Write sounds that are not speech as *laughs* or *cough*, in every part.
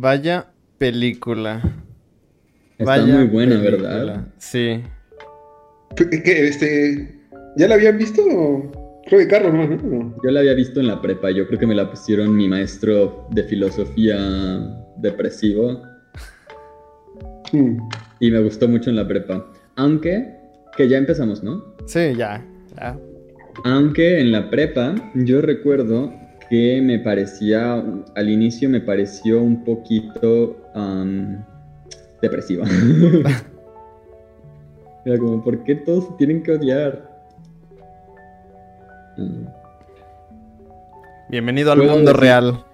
Vaya película. Está muy buena, ¿verdad? Sí. ¿Qué, este, ¿Ya la habían visto? Creo que Carlos, ¿no? Yo la había visto en la prepa. Yo creo que me la pusieron mi maestro de filosofía depresivo. Hmm. Y me gustó mucho en la prepa. Aunque, que ya empezamos, ¿no? Sí, ya, ya. Aunque en la prepa yo recuerdo que me parecía, al inicio me pareció un poquito depresiva. *laughs* Era como, ¿por qué todos se tienen que odiar? Bienvenido al mundo real.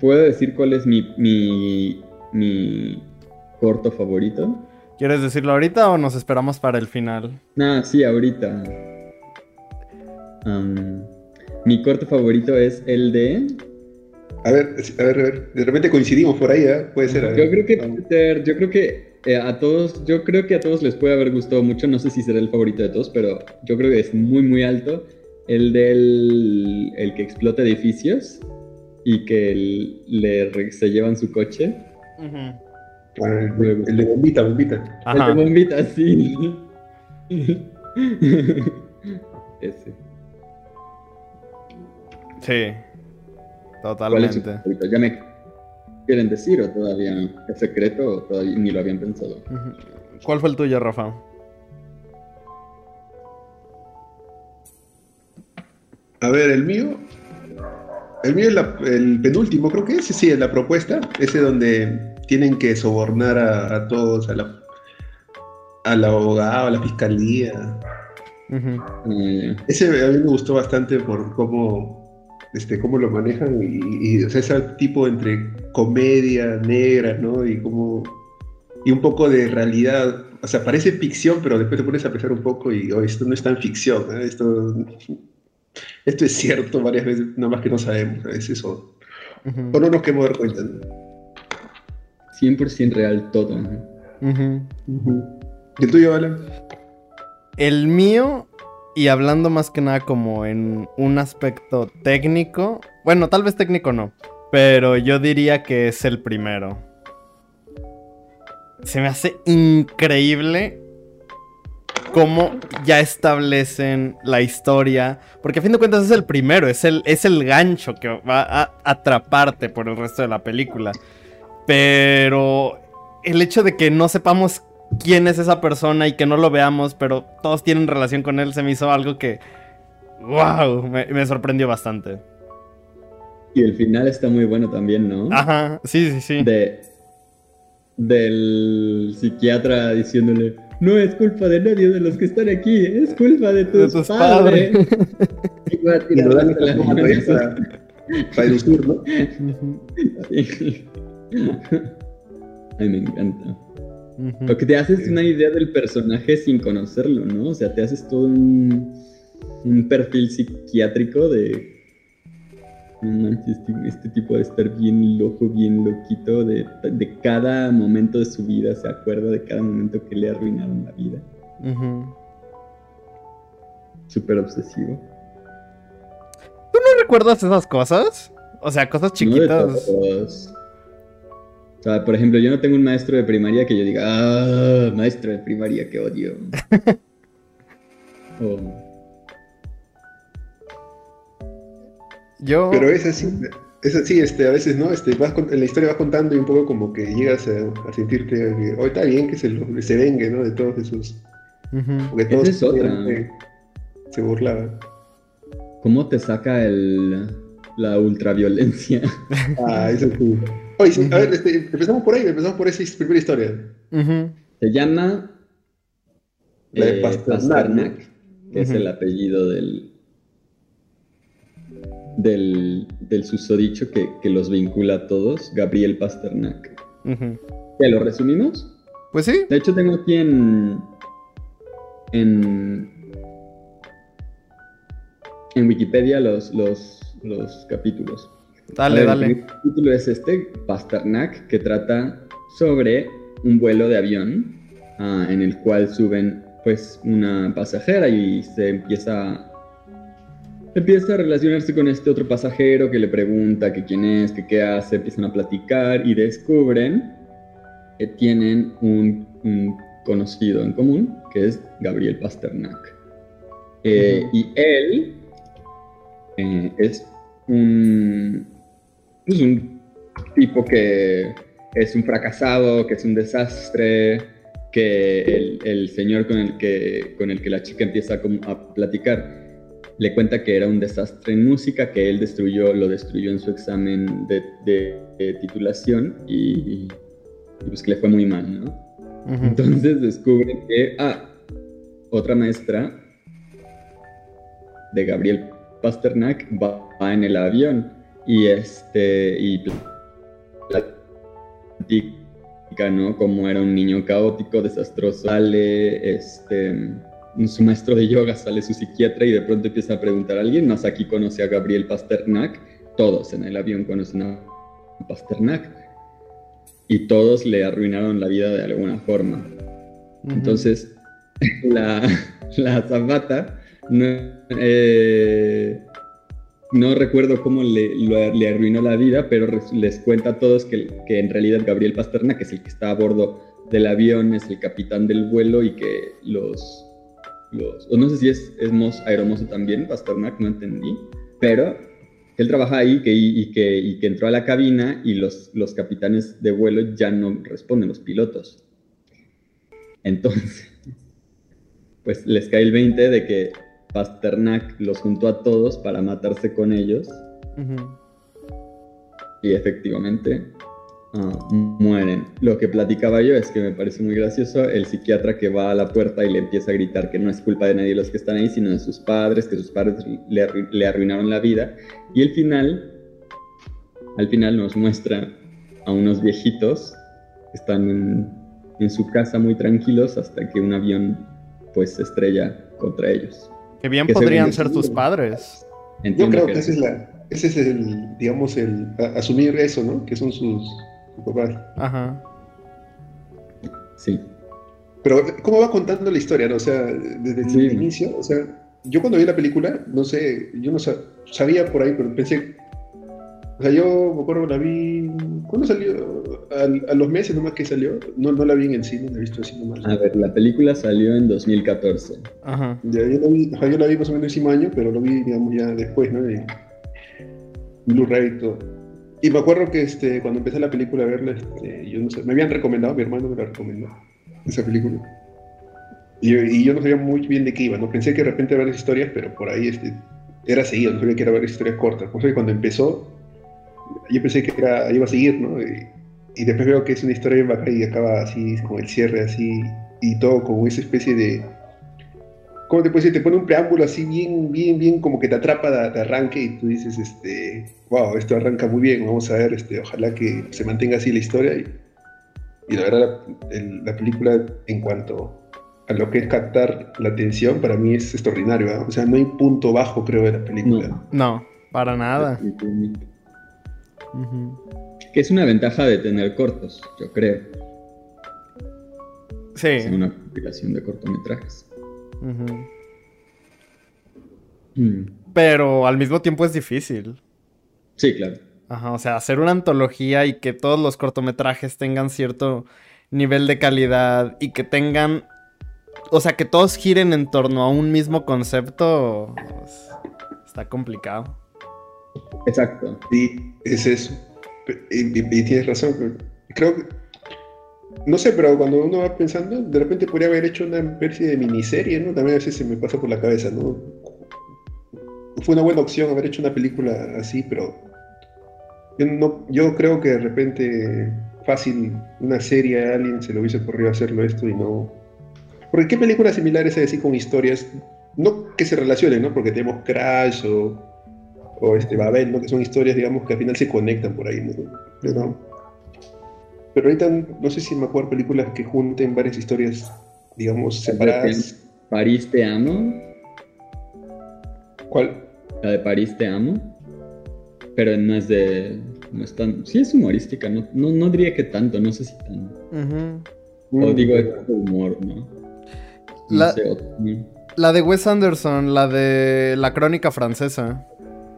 ¿Puedo decir cuál es mi, mi, mi corto favorito? ¿Quieres decirlo ahorita o nos esperamos para el final? Nah, sí, ahorita. Mi corto favorito es el de. A ver, a ver, a ver. De repente coincidimos por ahí, ¿eh? Puede ser. Yo creo que yo creo que eh, a todos, yo creo que a todos les puede haber gustado mucho. No sé si será el favorito de todos, pero yo creo que es muy, muy alto. El del el que explota edificios y que le, se llevan su coche. Ah, el, de bombita, bombita. El de bombita, sí. *laughs* *laughs* Ese. Sí, totalmente. ¿Ya me quieren decir o todavía es secreto o todavía ni lo habían pensado? ¿Cuál fue el tuyo, Rafa? A ver, el mío. El mío es el penúltimo, creo que ese sí, es la propuesta. Ese donde tienen que sobornar a, todos, a la, al abogado, a la fiscalía. Ese a mí me gustó bastante por cómo, este, cómo lo manejan y, ese tipo entre comedia negra, ¿no? Y como y un poco de realidad. O sea, parece ficción, pero después te pones a pensar un poco y oh, esto no es tan ficción, ¿eh? esto esto es cierto varias veces, nada más que no sabemos a veces o, o no nos queremos dar cuenta. 100% real todo. ¿Y el tuyo, Alan? El mío, y hablando más que nada como en un aspecto técnico, bueno, tal vez técnico no, pero yo diría que es el primero. Se me hace increíble cómo ya establecen la historia. Porque a fin de cuentas es el primero, es el, es el gancho que va a atraparte por el resto de la película. Pero el hecho de que no sepamos quién es esa persona y que no lo veamos, pero todos tienen relación con él, se me hizo algo que. ¡Wow! Me, sorprendió bastante. Y el final está muy bueno también, ¿no? Ajá, sí, sí, sí. De, del psiquiatra diciéndole, no es culpa de nadie de los que están aquí, es culpa de tus, padres. *laughs* va a tirar la para, para ¿no? *laughs* *laughs* Ay, me encanta. Porque te haces una idea del personaje sin conocerlo, ¿no? O sea, te haces todo un, un perfil psiquiátrico de este, este, tipo de estar bien loco, bien loquito, de, cada momento de su vida, se acuerda de cada momento que le arruinaron la vida. Súper obsesivo. ¿Tú no recuerdas esas cosas? O sea, cosas chiquitas. O sea, por ejemplo, yo no tengo un maestro de primaria que yo diga, ah, maestro de primaria, que odio. *laughs* oh. Yo... Pero es así, es así, este, a veces, ¿no? Este, vas en la historia vas contando y un poco como que llegas a, sentirte que, está bien que se, lo, se vengue, ¿no? De todos esos... Porque todos es otra. se burlaban. ¿Cómo te saca el, la ultraviolencia? Ah, eso es Oye, a ver, este, empezamos por ahí, empezamos por esa primera historia. Se llama... La de eh, Pasternak, que es el apellido del, del, susodicho que, que, los vincula a todos, Gabriel Pasternak. ¿Ya lo resumimos? Pues sí. De hecho, tengo aquí en. En, en Wikipedia los, los, los capítulos. Dale, dale. El capítulo es este, Pasternak, que trata sobre un vuelo de avión ah, en el cual suben pues una pasajera y se empieza empieza a relacionarse con este otro pasajero que le pregunta que quién es, que qué hace, empiezan a platicar y descubren que tienen un, conocido en común, que es Gabriel Pasternak. Eh, y él eh, es un, es un tipo que es un fracasado, que es un desastre, que el, señor con el que, con el que la chica empieza a, a, platicar le cuenta que era un desastre en música, que él destruyó, lo destruyó en su examen de, titulación y, pues que le fue muy mal, ¿no? Entonces descubren que, ah, otra maestra de Gabriel Pasternak va, en el avión y este y platica, ¿no? Como era un niño caótico, desastroso, sale, este, su maestro de yoga, sale su psiquiatra y de pronto empieza a preguntar a alguien. Más aquí conoce a Gabriel Pasternak, todos en el avión conocen a Pasternak. Y todos le arruinaron la vida de alguna forma. Entonces, *laughs* la, la zapata no, eh, no recuerdo cómo le, arruinó la vida, pero les cuenta a todos que, en realidad Gabriel Pasternak, que es el que está a bordo del avión, es el capitán del vuelo y que los... no sé si es, es Aeromoso también, Pasternak, no entendí, pero él trabaja ahí que, y, que, entró a la cabina y los capitanes de vuelo ya no responden, los pilotos. Entonces, pues les cae el 20 de que Pasternak los juntó a todos para matarse con ellos. Y efectivamente ah, mueren. Lo que platicaba yo es que me parece muy gracioso el psiquiatra que va a la puerta y le empieza a gritar que no es culpa de nadie de los que están ahí, sino de sus padres, que sus padres le, arruinaron la vida. Y el final, al final nos muestra a unos viejitos que están en, en su casa muy tranquilos hasta que un avión pues se estrella contra ellos. Que bien podrían ser tus padres. Yo creo que, ese, es la, ese es el, digamos, el asumir eso, ¿no? Que son sus, papás. Ajá. Sí. Pero, ¿cómo va contando la historia, no? O sea, desde el inicio, o sea, yo cuando vi la película, no sé, yo no sabía por ahí, pero pensé o sea, yo me acuerdo la vi. ¿Cuándo salió? A, los meses nomás que salió. No, no la vi en el cine, la he visto así nomás. A ver, la película salió en 2014. Ajá. Ya, yo, la vi, yo la vi más o menos el mismo año, pero lo vi, digamos, ya después, ¿no? De Blu-ray y todo. Y me acuerdo que este, cuando empecé la película a verla, este, yo no sé, me habían recomendado, mi hermano me la recomendó, esa película. Y, y, yo no sabía muy bien de qué iba, ¿no? Pensé que de repente ver las historias, pero por ahí este, era seguido, no sabía que era ver historias cortas. Por eso cuando empezó, yo pensé que era, iba a seguir, ¿no? Y, después veo que es una historia bien bacana y acaba así, con el cierre así, y todo como esa especie de... ¿Cómo te puedes decir? Te pone un preámbulo así bien, bien, bien, como que te atrapa de, arranque y tú dices, este, wow, esto arranca muy bien, vamos a ver, este, ojalá que se mantenga así la historia. Y, y la verdad, la, película en cuanto a lo que es captar la atención, para mí es extraordinario. O sea, no hay punto bajo, creo, de la película. No, no para nada. Que es una ventaja de tener cortos, yo creo. Sí. Es una compilación de cortometrajes. Mm. Pero al mismo tiempo es difícil. Sí, claro. Ajá, o sea, hacer una antología y que todos los cortometrajes tengan cierto nivel de calidad y que tengan, o sea, que todos giren en torno a un mismo concepto, pues, está complicado. Exacto. Y es eso. Y, tienes razón. Creo que. No sé, pero cuando uno va pensando, de repente podría haber hecho una especie de miniserie, ¿no? También a veces se me pasa por la cabeza, ¿no? Fue una buena opción haber hecho una película así, pero. Yo, no, yo creo que de repente fácil una serie a alguien se le hubiese ocurrido hacerlo esto y no. Porque qué películas similares hay así con historias, no que se relacionen, ¿no? Porque tenemos Crash o o este Babel, ¿no? que son historias, digamos, que al final se conectan por ahí. ¿no? Pero, pero ahorita no sé si me acuerdo películas que junten varias historias, digamos, separadas. ¿París te amo? ¿Cuál? La de París te amo. Pero no es de. No es tan. Sí es humorística, no, no, diría que tanto, no sé si tanto. O mm. digo, es humor, ¿no? La, La de Wes Anderson, la de la crónica francesa.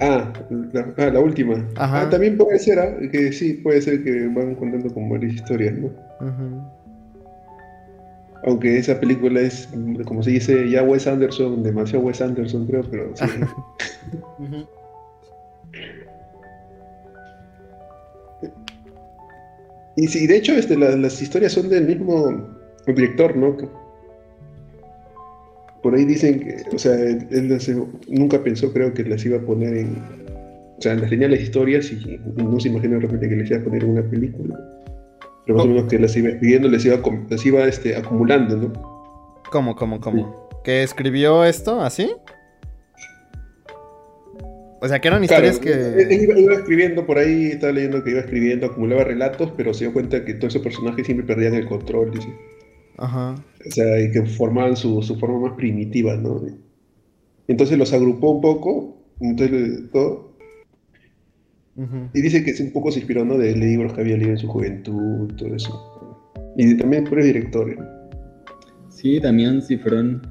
Ah, la, ah, la última. Ajá. Ah, también puede ser, ¿ah? que sí, puede ser que van contando como varias historias, ¿no? Aunque esa película es, como se dice, ya Wes Anderson, demasiado Wes Anderson, creo, pero sí. *laughs* Y sí, de hecho, este, la- las historias son del mismo director, ¿no? Por ahí dicen que, o sea, él, él nunca pensó, creo, que las iba a poner en. O sea, las tenía las historias y no se imaginó de repente que les iba a poner en una película. Pero más o menos que las iba escribiendo, les iba, las iba este, acumulando, ¿no? ¿Cómo, cómo, cómo? ¿Que escribió esto así? O sea, que eran Claro, historias él- él que... iba, iba escribiendo por ahí, estaba leyendo que iba escribiendo, acumulaba relatos, pero se dio cuenta que todos esos personajes siempre perdían el control, dice. Ajá. O sea, y que formaban su, su forma más primitiva, ¿no? Entonces los agrupó un poco, entonces todo, y dice que es un poco se inspiró, ¿no? De libros que había leído en su juventud, todo eso. Y de- también por director. ¿eh? Sí, Damián Cifrón.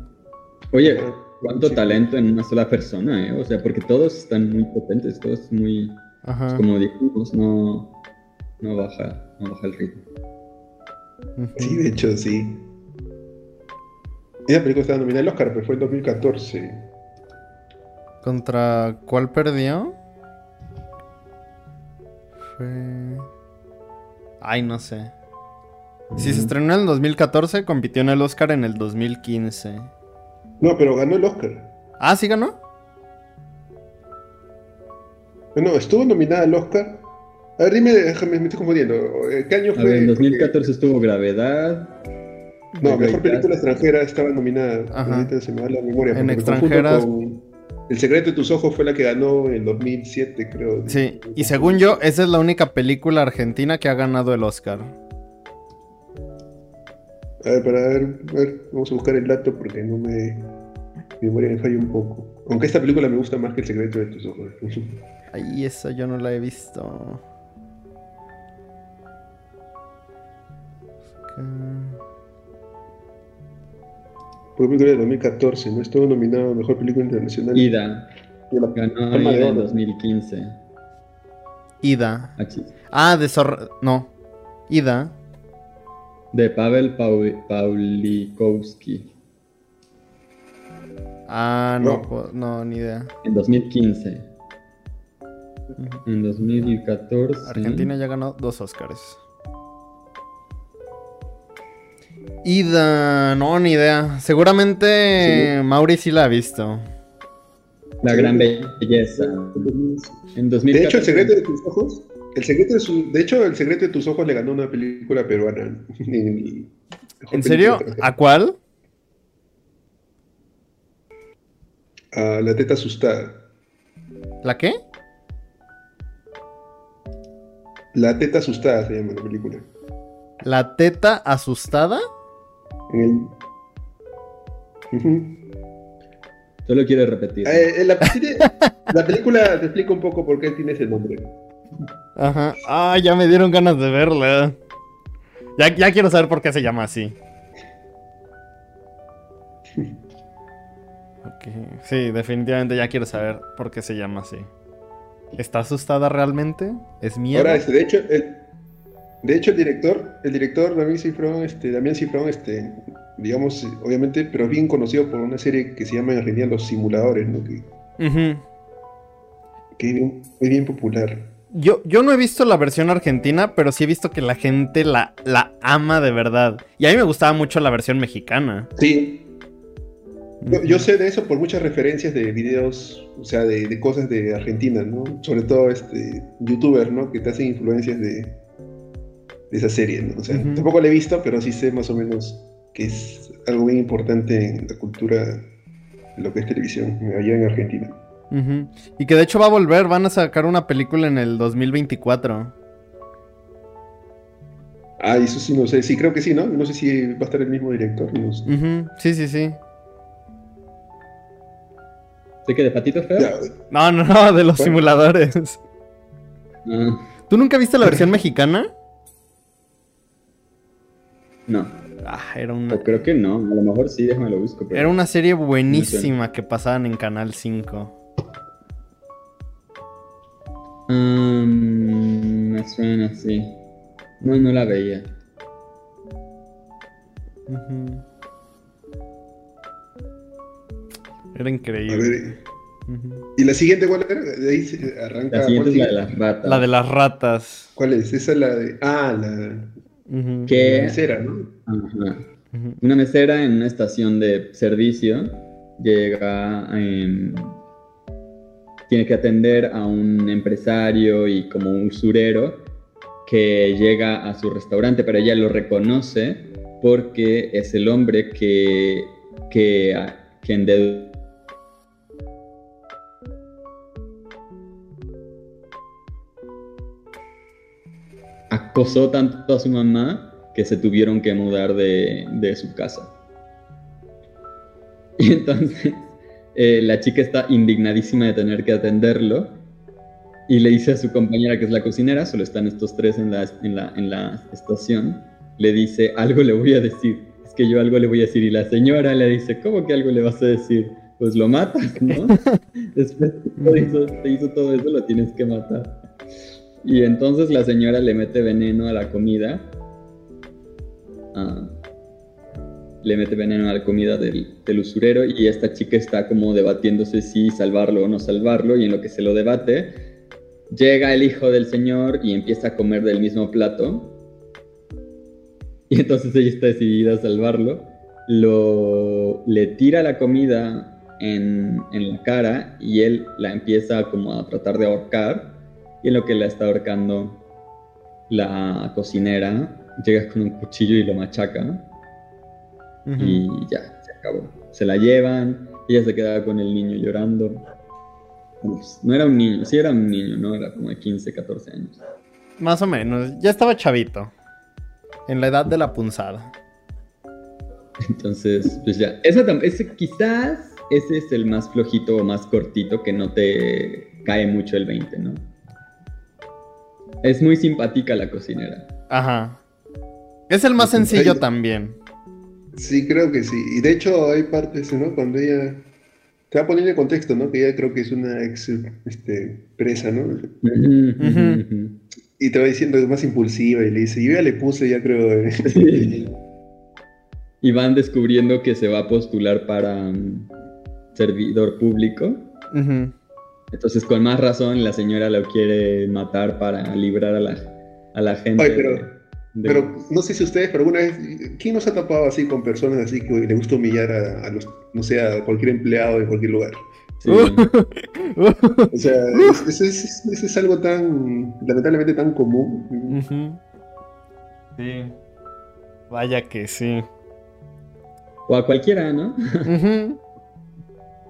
Oye, cuánto Sí. talento en una sola persona, ¿eh? O sea, porque todos están muy potentes, todos muy, Ajá. como dijimos, no, no baja, no baja el ritmo. Sí, de hecho, sí. Esa película estaba nominada al Oscar, pero fue en 2014. ¿Contra cuál perdió? Fue... Ay, no sé. Si se estrenó en el 2014, compitió en el Oscar en el 2015. No, pero ganó el Oscar. Ah, ¿sí ganó? No, estuvo nominada al Oscar. A ver, dime, déjame, me estoy confundiendo. Eh, ¿Qué año A fue? ver, en Porque- 2014 estuvo Gravedad. No, The mejor película extranjera estaba nominada. Ajá. Ahorita se me va la memoria. En me extranjeras- con- El secreto de tus ojos fue la que ganó en 2007, creo. Sí, y según yo, esa es la única película argentina que ha ganado el Oscar. A ver, para ver, a ver, vamos a buscar el dato porque no me. Mi memoria me falla un poco. Aunque esta película me gusta más que el secreto de tus ojos. Ay, esa yo no la he visto. Fue película de 2014, ¿no? Estuvo nominado a mejor película internacional. Ida. La Ganó de en Oro. 2015. Ida. Ah. Ah, de Zorra... No. Ida. De Pavel Pau- Paulikowski. Ah, no, No. no, ni idea. En 2015. Ujú. En 2014. Argentina ya ganó dos Oscars. Ida, no, ni idea. Seguramente Mauri sí la ha visto. La gran belleza. En 2014. De hecho, el secreto de tus ojos. El secreto de, su, de hecho, el secreto de tus ojos le ganó una película peruana. *laughs* En, mejor ¿En serio? ¿A cuál? A La teta asustada. ¿La qué? La teta asustada se llama la película. ¿La teta asustada? En el- Ujú. Solo quiero repetir. Eh, eh, la, película te explica un poco por qué tiene ese nombre. Ajá. Ah, ya me dieron ganas de verla. Ya, ya quiero saber por qué se llama así. Sí, definitivamente ya quiero saber por qué se llama así. ¿Está asustada realmente? ¿Es miedo? Ahora, este, de hecho, el, de hecho, el director, el director Damián Cifrón, este, Damián Cifrón, este, digamos, obviamente, pero bien conocido por una serie que se llama en Argentina Los Simuladores, ¿no? Que, que es bien, es bien popular. Yo, yo no he visto la versión argentina, pero sí he visto que la gente la, la ama de verdad. Y a mí me gustaba mucho la versión mexicana. Sí, yo, yo sé de eso por muchas referencias de videos, o sea, de, de cosas de Argentina, ¿no? Sobre todo este youtubers, ¿no? Que te hacen influencias de, de esa serie, ¿no? O sea, tampoco la he visto, pero sí sé más o menos que es algo bien importante en la cultura de lo que es televisión allá en Argentina. Ujú. Y que de hecho va a volver, van a sacar una película en el 2024. Ah, eso sí, no sé, sí, creo que sí, ¿no? No sé si va a estar el mismo director. no sé. Sí, sí, sí. ¿Sé que de Patito Feo? Ya, No, no, no, de los Bueno. simuladores. Ah, ¿Tú nunca viste la *laughs* versión mexicana? No. Ah, era una, O creo que no, a lo mejor sí, déjame lo busco. pero- era una serie buenísima que pasaban en Canal 5. Mm, me suena así. No, no la veía. Ujú. Era A increíble. ver, Ujú. ¿y la siguiente cuál era? De ahí se arranca. La siguiente es ¿cuál la de las ratas. La de las ratas. ¿Cuál es? Esa es la de. Ah, la. ¿Qué? La mesera, ¿no? Ajá. Una mesera en una estación de servicio llega, tiene que atender a un empresario y como un usurero que llega a su restaurante, pero ella lo reconoce porque es el hombre que, que, que acosó tanto a su mamá que se tuvieron que mudar de, de su casa. *laughs* Y entonces eh, la chica está indignadísima de tener que atenderlo y le dice a su compañera que es la cocinera, solo están estos tres en la, en la, en la estación, le dice, algo le voy a decir, es que yo algo le voy a decir y la señora le dice, ¿cómo que algo le vas a decir? Pues lo matas, ¿no? *laughs* Después que te hizo, te hizo todo eso, lo tienes que matar. Y entonces la señora le mete veneno a la comida. Ah, le mete veneno a la comida del, del usurero y esta chica está como debatiéndose si salvarlo o no salvarlo y en lo que se lo debate, llega el hijo del señor y empieza a comer del mismo plato. Y entonces ella está decidida a salvarlo. Lo, le tira la comida en, en la cara y él la empieza como a tratar de ahorcar. Y en lo que la está ahorcando, la cocinera llega con un cuchillo y lo machaca. Y ya, se acabó. Se la llevan, ella se queda con el niño llorando. No era un niño, sí era un niño, ¿no? Era como de 15, 14 años. Más o menos. Ya estaba chavito. En la edad de la punzada. Entonces, pues ya. Ese quizás ese es el más flojito o más cortito que no te cae mucho el 20, ¿no? Es muy simpática la cocinera. Ajá. Es el más sencillo también. Sí, creo que sí. Y de hecho hay partes, ¿no? Cuando ella te va poniendo en contexto, ¿no? Que ella creo que es una ex este, presa, ¿no? Y te va diciendo es más impulsiva y le dice, yo ya le puse, ya creo. eh". *laughs* Sí. Y van descubriendo que se va a postular para mm, servidor público. Ujú. Entonces, con más razón, la señora lo quiere matar para librar a la, a la gente. Ay, pero- de- de- Pero no sé si ustedes, pero alguna vez, ¿quién nos ha tapado así con personas así que le gusta humillar a, a los, no sé, a cualquier empleado de cualquier lugar? Sí. O sea, es- eso es, algo tan, lamentablemente tan común. Sí. Vaya que sí. O a cualquiera, ¿no? Ujú.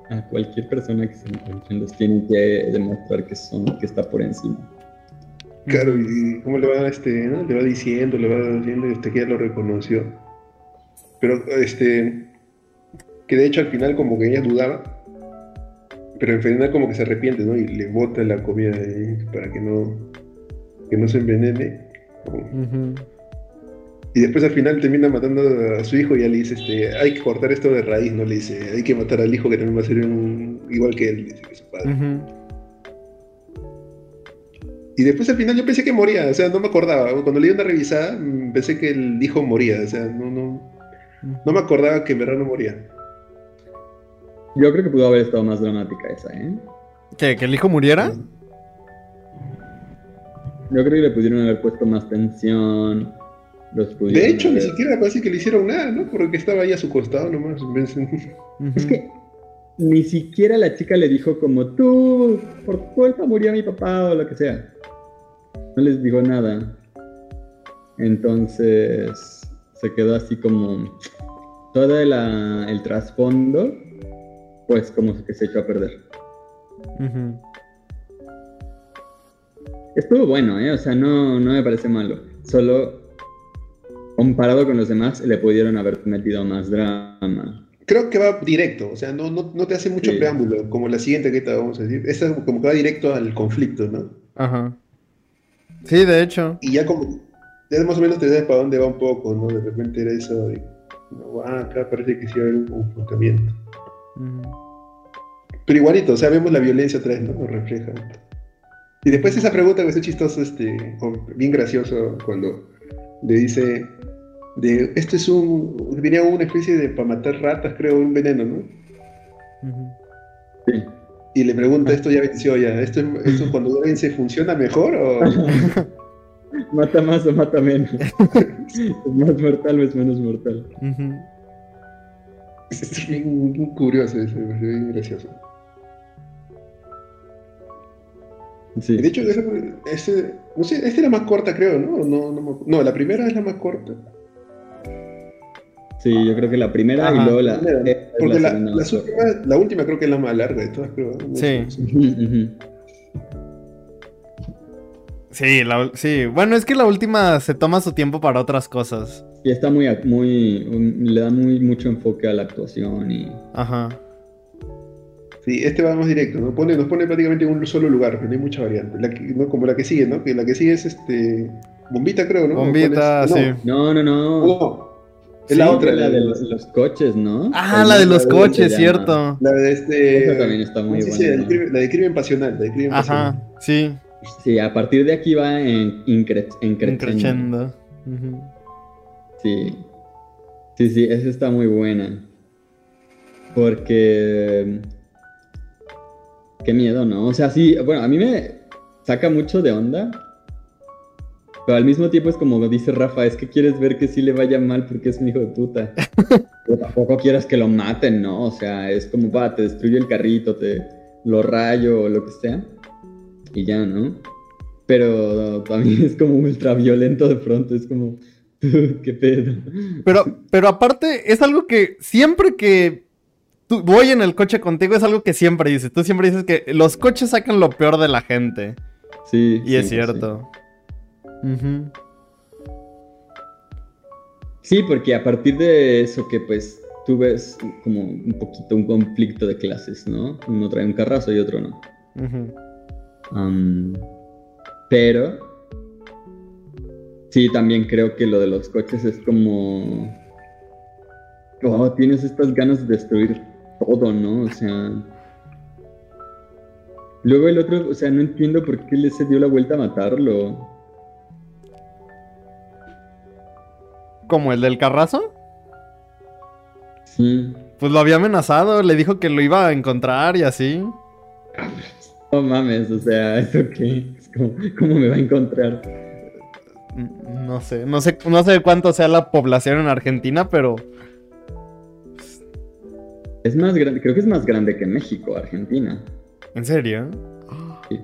A cualquier persona que se encuentren los tienen que demostrar que son, que está por encima. Claro, y cómo le va, este, ¿no? Le va diciendo, le va diciendo y usted que ya lo reconoció. Pero, este, que de hecho al final como que ella dudaba, pero al final como que se arrepiente, ¿no? Y le bota la comida ahí para que no, que no se envenene. Y después al final termina matando a su hijo y ya le dice, este, hay que cortar esto de raíz, ¿no? Le dice, hay que matar al hijo que también va a ser un- igual que él, dice que su padre. Y después al final yo pensé que moría, o sea, no me acordaba. Cuando le di una revisada, mm, pensé que el hijo moría, o sea, no, no, no me acordaba que en verdad no moría. Yo creo que pudo haber estado más dramática esa, ¿eh? ¿Qué? ¿Que el hijo muriera? Yo creo que le pudieron haber puesto más tensión. Los pudieron De hecho, ni siquiera parece que le hicieron nada, ¿no? Porque estaba ahí a su costado nomás. *laughs* Es que ni siquiera la chica le dijo como tú, por tu culpa murió mi papá o lo que sea. No les dijo nada. Entonces se quedó así como todo la- el trasfondo, pues como que se echó a perder. Estuvo bueno, ¿eh? O sea, no, no me parece malo. Solo comparado con los demás, le pudieron haber metido más drama. Creo que va directo, o sea, no, no, no te hace mucho Sí. preámbulo, como la siguiente que te vamos a decir. Esta como que va directo al conflicto, ¿no? Ajá. Sí, de hecho. Y ya como, ya más o menos te sabes para dónde va un poco, ¿no? De repente era eso, de No, ah, acá parece que sí va a haber un comportamiento. Ujú. Pero igualito, o sea, vemos la violencia otra vez, ¿no? Lo refleja. Y después esa pregunta que es chistoso, este, o bien gracioso, cuando le dice, de, esto es un, tenía una especie de para matar ratas, creo, un veneno, ¿no? Sí. Y le pregunta, esto ya venció ya, ¿esto, es- esto cuando *laughs* ya vence funciona mejor o...? *laughs* Mata más o mata menos. *laughs* es más mortal o es menos mortal. Ujú. Es bien, bien curioso, eso, es bien gracioso. Sí. De hecho, ese, ese- no sé, esta era más corta, creo, ¿no? No, no, no, la primera es la más corta. Sí, yo creo que la primera Ajá. y luego la, es Porque la, corta. últimas- la última creo que es la más larga de todas, creo. ¿no? Sí. Ujú. Sí, la sí. Bueno, es que la última se toma su tiempo para otras cosas. Y está muy, muy, un- le da muy mucho enfoque a la actuación y Ajá. Sí, este va más directo, ¿no? Pone, nos pone prácticamente en un solo lugar, no hay mucha variante. La que- ¿no? Como la que sigue, ¿no? Que la que sigue es este. Bombita, creo, ¿no? Bombita, ¿O cuál sí. no, no, no. Es Sí, la otra, la de los- los, los coches, ¿no? Ah, la de los coches, cierto. La de este. Esa también está muy sí, buena. sí, la, de crimen, la de crimen pasional. La de crimen Ajá, pasional. sí. Sí, a partir de aquí va en incre, en. Ujú. Sí. Sí, sí, esa está muy buena. Porque. Qué miedo, ¿no? O sea, sí, bueno, a mí me saca mucho de onda. Pero al mismo tiempo es como dice Rafa, es que quieres ver que sí le vaya mal porque es un hijo de puta. *laughs* Pero tampoco quieras que lo maten, ¿no? O sea, es como, va, te destruye el carrito, te lo rayo o lo que sea. Y ya, ¿no? Pero también es como ultra violento de pronto, es como, *laughs* qué pedo. Pero, pero aparte, es algo que siempre que tú- voy en el coche contigo, es algo que siempre dices. Tú siempre dices que los coches sacan lo peor de la gente. Sí. Y es cierto. Sí. Sí, porque a partir de eso que pues tú ves como un poquito un conflicto de clases, ¿no? Uno trae un carrazo y otro no. Pero sí, también creo que lo de los coches es como... Oh, tienes estas ganas de destruir todo, ¿no? O sea... Luego el otro, o sea, no entiendo por qué le se dio la vuelta a matarlo. ¿Como el del carrazo? Sí. Pues lo había amenazado, le dijo que lo iba a encontrar y así. No mames, o sea, ¿eso qué? Es como, ¿Cómo me va a encontrar? No sé, no sé, no sé cuánto sea la población en Argentina, pero Es más grande, creo que es más grande que México, Argentina. ¿en serio? Sí.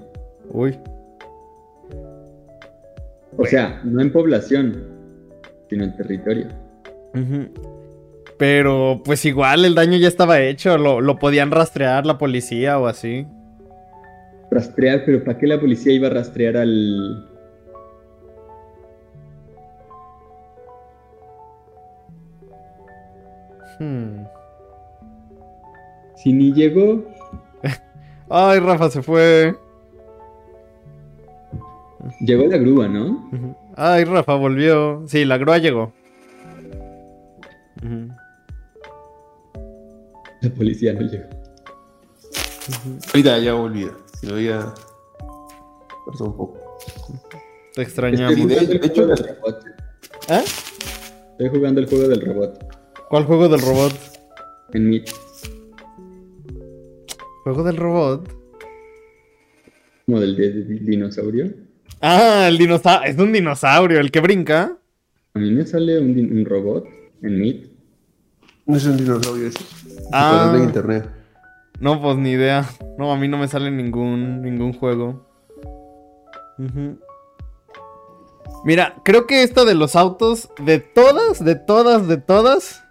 Uy. O sea, no en población, sino en territorio. Pero pues igual el daño ya estaba hecho, lo, lo podían rastrear la policía o así. Rastrear, pero ¿para qué la policía iba a rastrear al... Hmm. Si ni llegó? Ay, Rafa se fue. Llegó la grúa, ¿no? Ay, Rafa volvió. Sí, la grúa llegó. La policía no llegó. Ahorita ya volví. Si lo había. Pasó un poco. Te Estoy extrañamos. el de hecho, juego la- del robot. ¿Eh? Estoy jugando el juego del robot. ¿Cuál juego del robot? En Meet. ¿Juego del robot? Como del de- de- dinosaurio. Ah, el dinosaurio. Es un dinosaurio, el que brinca. A mí me sale un, robot en Meet. No es un dinosaurio ese. Ah. En internet. No, pues ni idea. No, a mí no me sale ningún, ningún juego. Mira, creo que esta de los autos, de todas, de todas, de todas,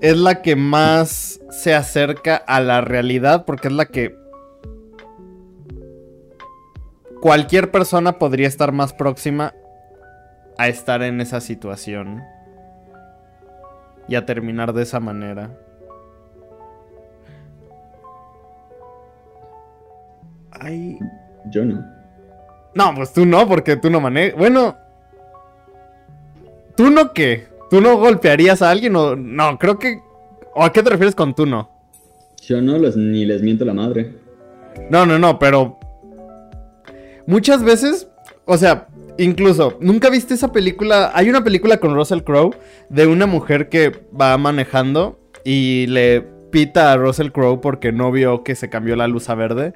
es la que más se acerca a la realidad porque es la que cualquier persona podría estar más próxima a estar en esa situación y a terminar de esa manera. Ay. Yo no. No, pues tú no, porque tú no manejas. Bueno. ¿Tú no qué? ¿Tú no golpearías a alguien o no? Creo que... ¿O a qué te refieres con tú no? Yo no los, ni les miento la madre. No, no, no, pero... Muchas veces, o sea, incluso, ¿nunca viste esa película? Hay una película con Russell Crowe de una mujer que va manejando y le pita a Russell Crowe porque no vio que se cambió la luz a verde.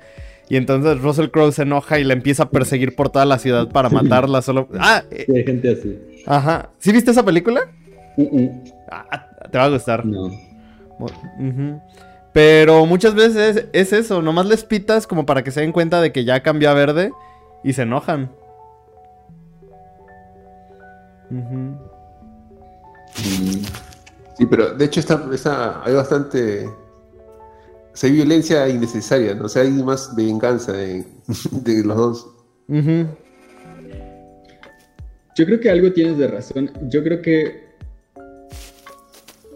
Y entonces Russell Crowe se enoja y la empieza a perseguir por toda la ciudad para *laughs* matarla solo. Ah, eh, Sí, hay gente así. ajá. ¿Sí viste esa película? Mm, mm, Ah, te va a gustar. No. Pero muchas veces es, es eso, nomás les pitas como para que se den cuenta de que ya cambió a verde y se enojan. Mm. Sí, pero de hecho está, está- hay bastante... O sea, hay violencia innecesaria, ¿no? O sea, hay más venganza de, *laughs* de los dos. Yo creo que algo tienes de razón. Yo creo que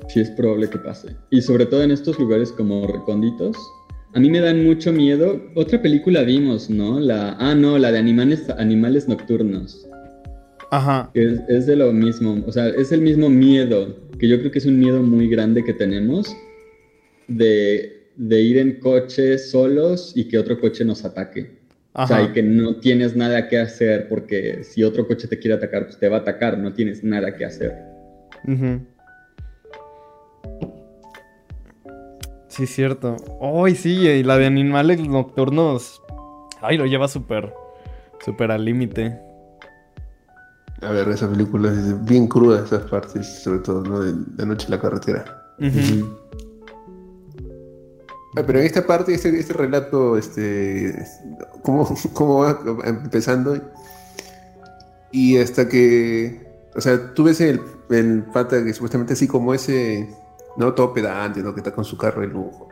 sí es probable que pase. Y sobre todo en estos lugares como recónditos. A mí me dan mucho miedo. Otra película vimos, ¿no? La, ah, no, la de animales, animales nocturnos. Ajá. Es, es de lo mismo. O sea, es el mismo miedo. Que yo creo que es un miedo muy grande que tenemos. De, de ir en coche solos y que otro coche nos ataque. O sea, Ajá. y que no tienes nada que hacer porque si otro coche te quiere atacar, pues te va a atacar, no tienes nada que hacer. Ujú. Sí, cierto. Ay, sí, y la de animales nocturnos. Ay, lo lleva súper. Súper al límite. A ver, esa película es bien cruda, esas partes, sobre todo, ¿no? De, de noche en la carretera. Ah, pero en esta parte, este, este relato, este, ¿cómo, *laughs* cómo va empezando? Y hasta que, o sea, tú ves el, el pata que supuestamente así como ese, ¿no? Todo pedante, ¿no? Que está con su carro de lujo.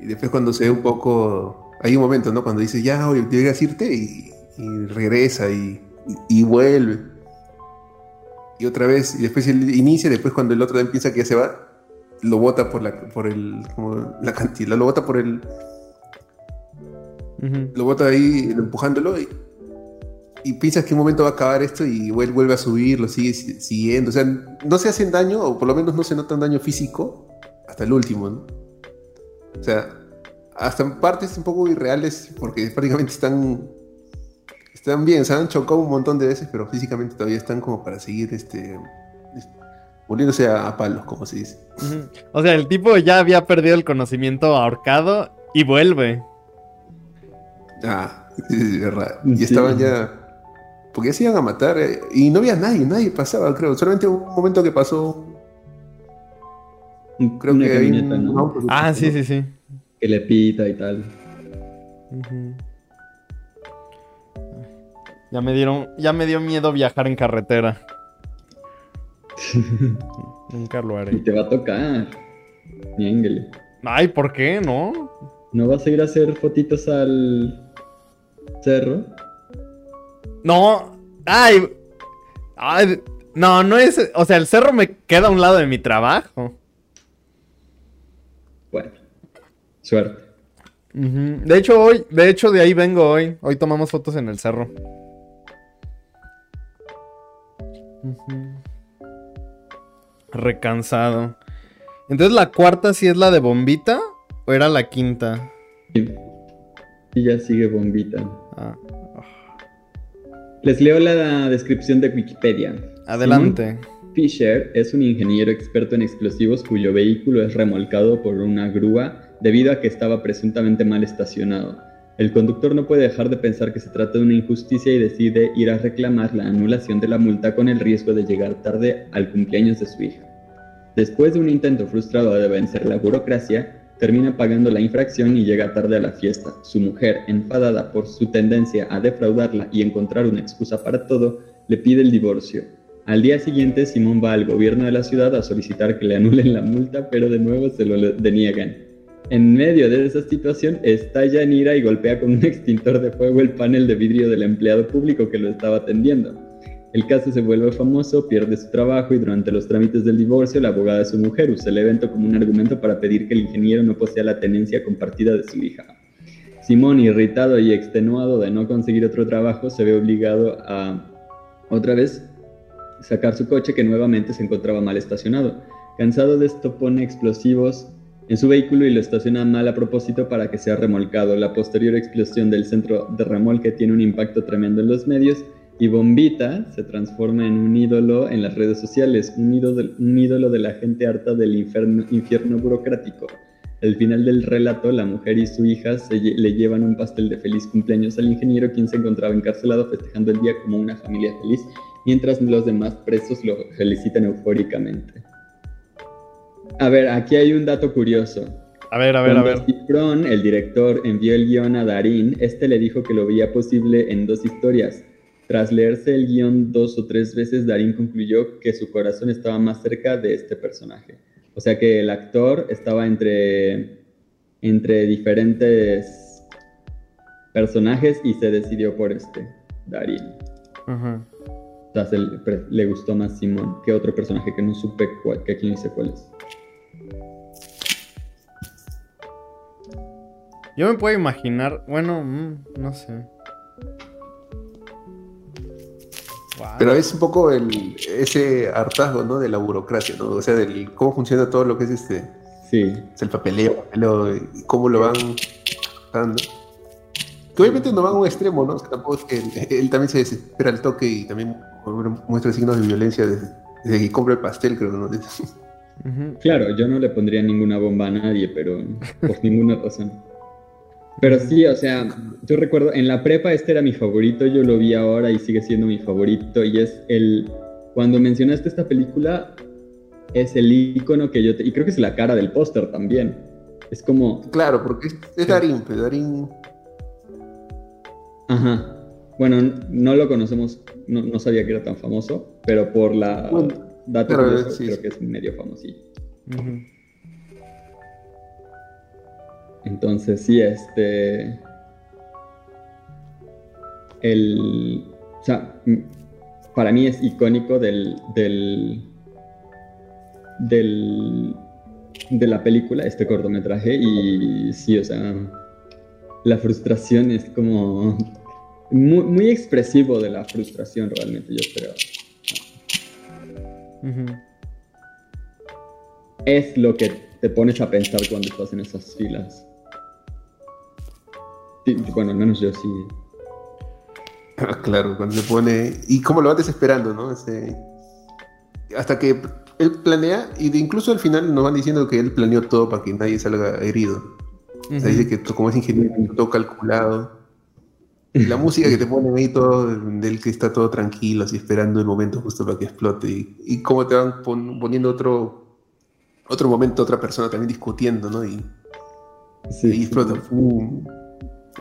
Y después cuando se ve un poco, hay un momento, ¿no? Cuando dice, ya, oye, a irte y, y regresa y, y- y vuelve. Y otra vez, y después él inicia, después cuando el otro piensa que ya se va, lo bota por la, por el, como la cantidad, lo bota por el, lo bota ahí empujándolo y, y piensas que un momento va a acabar esto y vuel- vuelve a subir, lo sigue si- siguiendo. O sea, no se hacen daño, o por lo menos no se nota un daño físico hasta el último, ¿no? O sea, hasta en partes un poco irreales porque prácticamente están están bien, se han chocado un montón de veces, pero físicamente todavía están como para seguir este es- volviéndose a, a palos, como se dice. O sea, el tipo ya había perdido el conocimiento ahorcado y vuelve. Ah, *laughs* es verdad. Y Sí. estaban ya. Porque ya se iban a matar. eh, y no había nadie, nadie pasaba, creo. Solamente un momento que pasó. Creo Una que camioneta, un ¿no? Ah, sí, sí, sí. Que le pita y tal. Ya me dieron, ya me dio miedo viajar en carretera. *laughs* Nunca lo Y haré. te va a tocar. Ñénguele. Ay, ¿por qué? No. ¿No vas a ir a hacer fotitos al cerro? No. Ay. Ay, No, no es. O sea, el cerro me queda a un lado de mi trabajo. Bueno, suerte. De hecho, hoy, de hecho, de ahí vengo hoy. Hoy tomamos fotos en el cerro. Ujú. Recansado. Entonces, ¿la cuarta sí es la de bombita? ¿O era la quinta? Y, y ya sigue bombita. Ah, Les leo la descripción de Wikipedia. adelante. Simon Fisher es un ingeniero experto en explosivos cuyo vehículo es remolcado por una grúa debido a que estaba presuntamente mal estacionado. El conductor no puede dejar de pensar que se trata de una injusticia y decide ir a reclamar la anulación de la multa con el riesgo de llegar tarde al cumpleaños de su hija. Después de un intento frustrado de vencer la burocracia, termina pagando la infracción y llega tarde a la fiesta. Su mujer, enfadada por su tendencia a defraudarla y encontrar una excusa para todo, le pide el divorcio. Al día siguiente, Simón va al gobierno de la ciudad a solicitar que le anulen la multa, pero de nuevo se lo deniegan. En medio de esa situación, estalla en ira y golpea con un extintor de fuego el panel de vidrio del empleado público que lo estaba atendiendo. El caso se vuelve famoso, pierde su trabajo y durante los trámites del divorcio, la abogada de su mujer usa el evento como un argumento para pedir que el ingeniero no posea la tenencia compartida de su hija. Simón, irritado y extenuado de no conseguir otro trabajo, se ve obligado a, otra vez, sacar su coche que nuevamente se encontraba mal estacionado. Cansado de esto pone explosivos en su vehículo y lo estaciona mal a propósito para que sea remolcado. La posterior explosión del centro de remolque tiene un impacto tremendo en los medios y Bombita se transforma en un ídolo en las redes sociales, un ídolo, un ídolo de la gente harta del infierno, infierno burocrático. Al final del relato, la mujer y su hija se le llevan un pastel de feliz cumpleaños al ingeniero, quien se encontraba encarcelado festejando el día como una familia feliz, mientras los demás presos lo felicitan eufóricamente. A ver, aquí hay un dato curioso. A ver, a ver, Cuando a ver. Cifrón, el director, envió el guion a Darín, este le dijo que lo veía posible en dos historias. Tras leerse el guion dos o tres veces, Darín concluyó que su corazón estaba más cerca de este personaje. O sea que el actor estaba entre, entre diferentes personajes y se decidió por este, Darín. Ajá. O sea, se le, gustó más Simón que otro personaje que no supe cuál, que aquí no sé cuál es. Yo me puedo imaginar, bueno, mm, no sé. Pero es un poco el, ese hartazgo, ¿no? De la burocracia, ¿no? O sea, del cómo funciona todo lo que es este, Sí, es el papeleo, cómo lo van dando. Que obviamente no van a un extremo, ¿no? O sea, tampoco es que él, él también se desespera al toque y también muestra signos de violencia desde, desde que compra el pastel, creo, ¿no? Claro, yo no le pondría ninguna bomba a nadie, pero por ninguna razón. Pero sí, o sea, yo recuerdo, en la prepa este era mi favorito, yo lo vi ahora y sigue siendo mi favorito, y es el, cuando mencionaste esta película, es el icono que yo, te, y creo que es la cara del póster también. Es como, Claro, porque es, es Darín, pero Darín... ajá, bueno, no lo conocemos, no, no sabía que era tan famoso, pero por la Bueno, dato claro, sí, creo sí. que es medio famosillo. Ujú. Entonces, sí, este. El. O sea, para mí es icónico del. del. del. de la película, este cortometraje. Y sí, o sea. La frustración es como. Muy, muy expresivo de la frustración, realmente, yo creo. Es lo que te pones a pensar cuando estás en esas filas. Sí, bueno, al menos yo sí. Ah, Claro, cuando se pone. Y cómo lo van desesperando, ¿no? Ese- Hasta que él planea, y de incluso al final nos van diciendo que él planeó todo para que nadie salga herido. O sea, Ujú. dice que como es ingeniero, todo calculado. Y la música que te ponen ahí todo, de él que está todo tranquilo, así esperando el momento justo para que explote. Y, y cómo te van pon- poniendo otro otro momento, otra persona también discutiendo, ¿no? Y, Sí, explota. ¡Pum!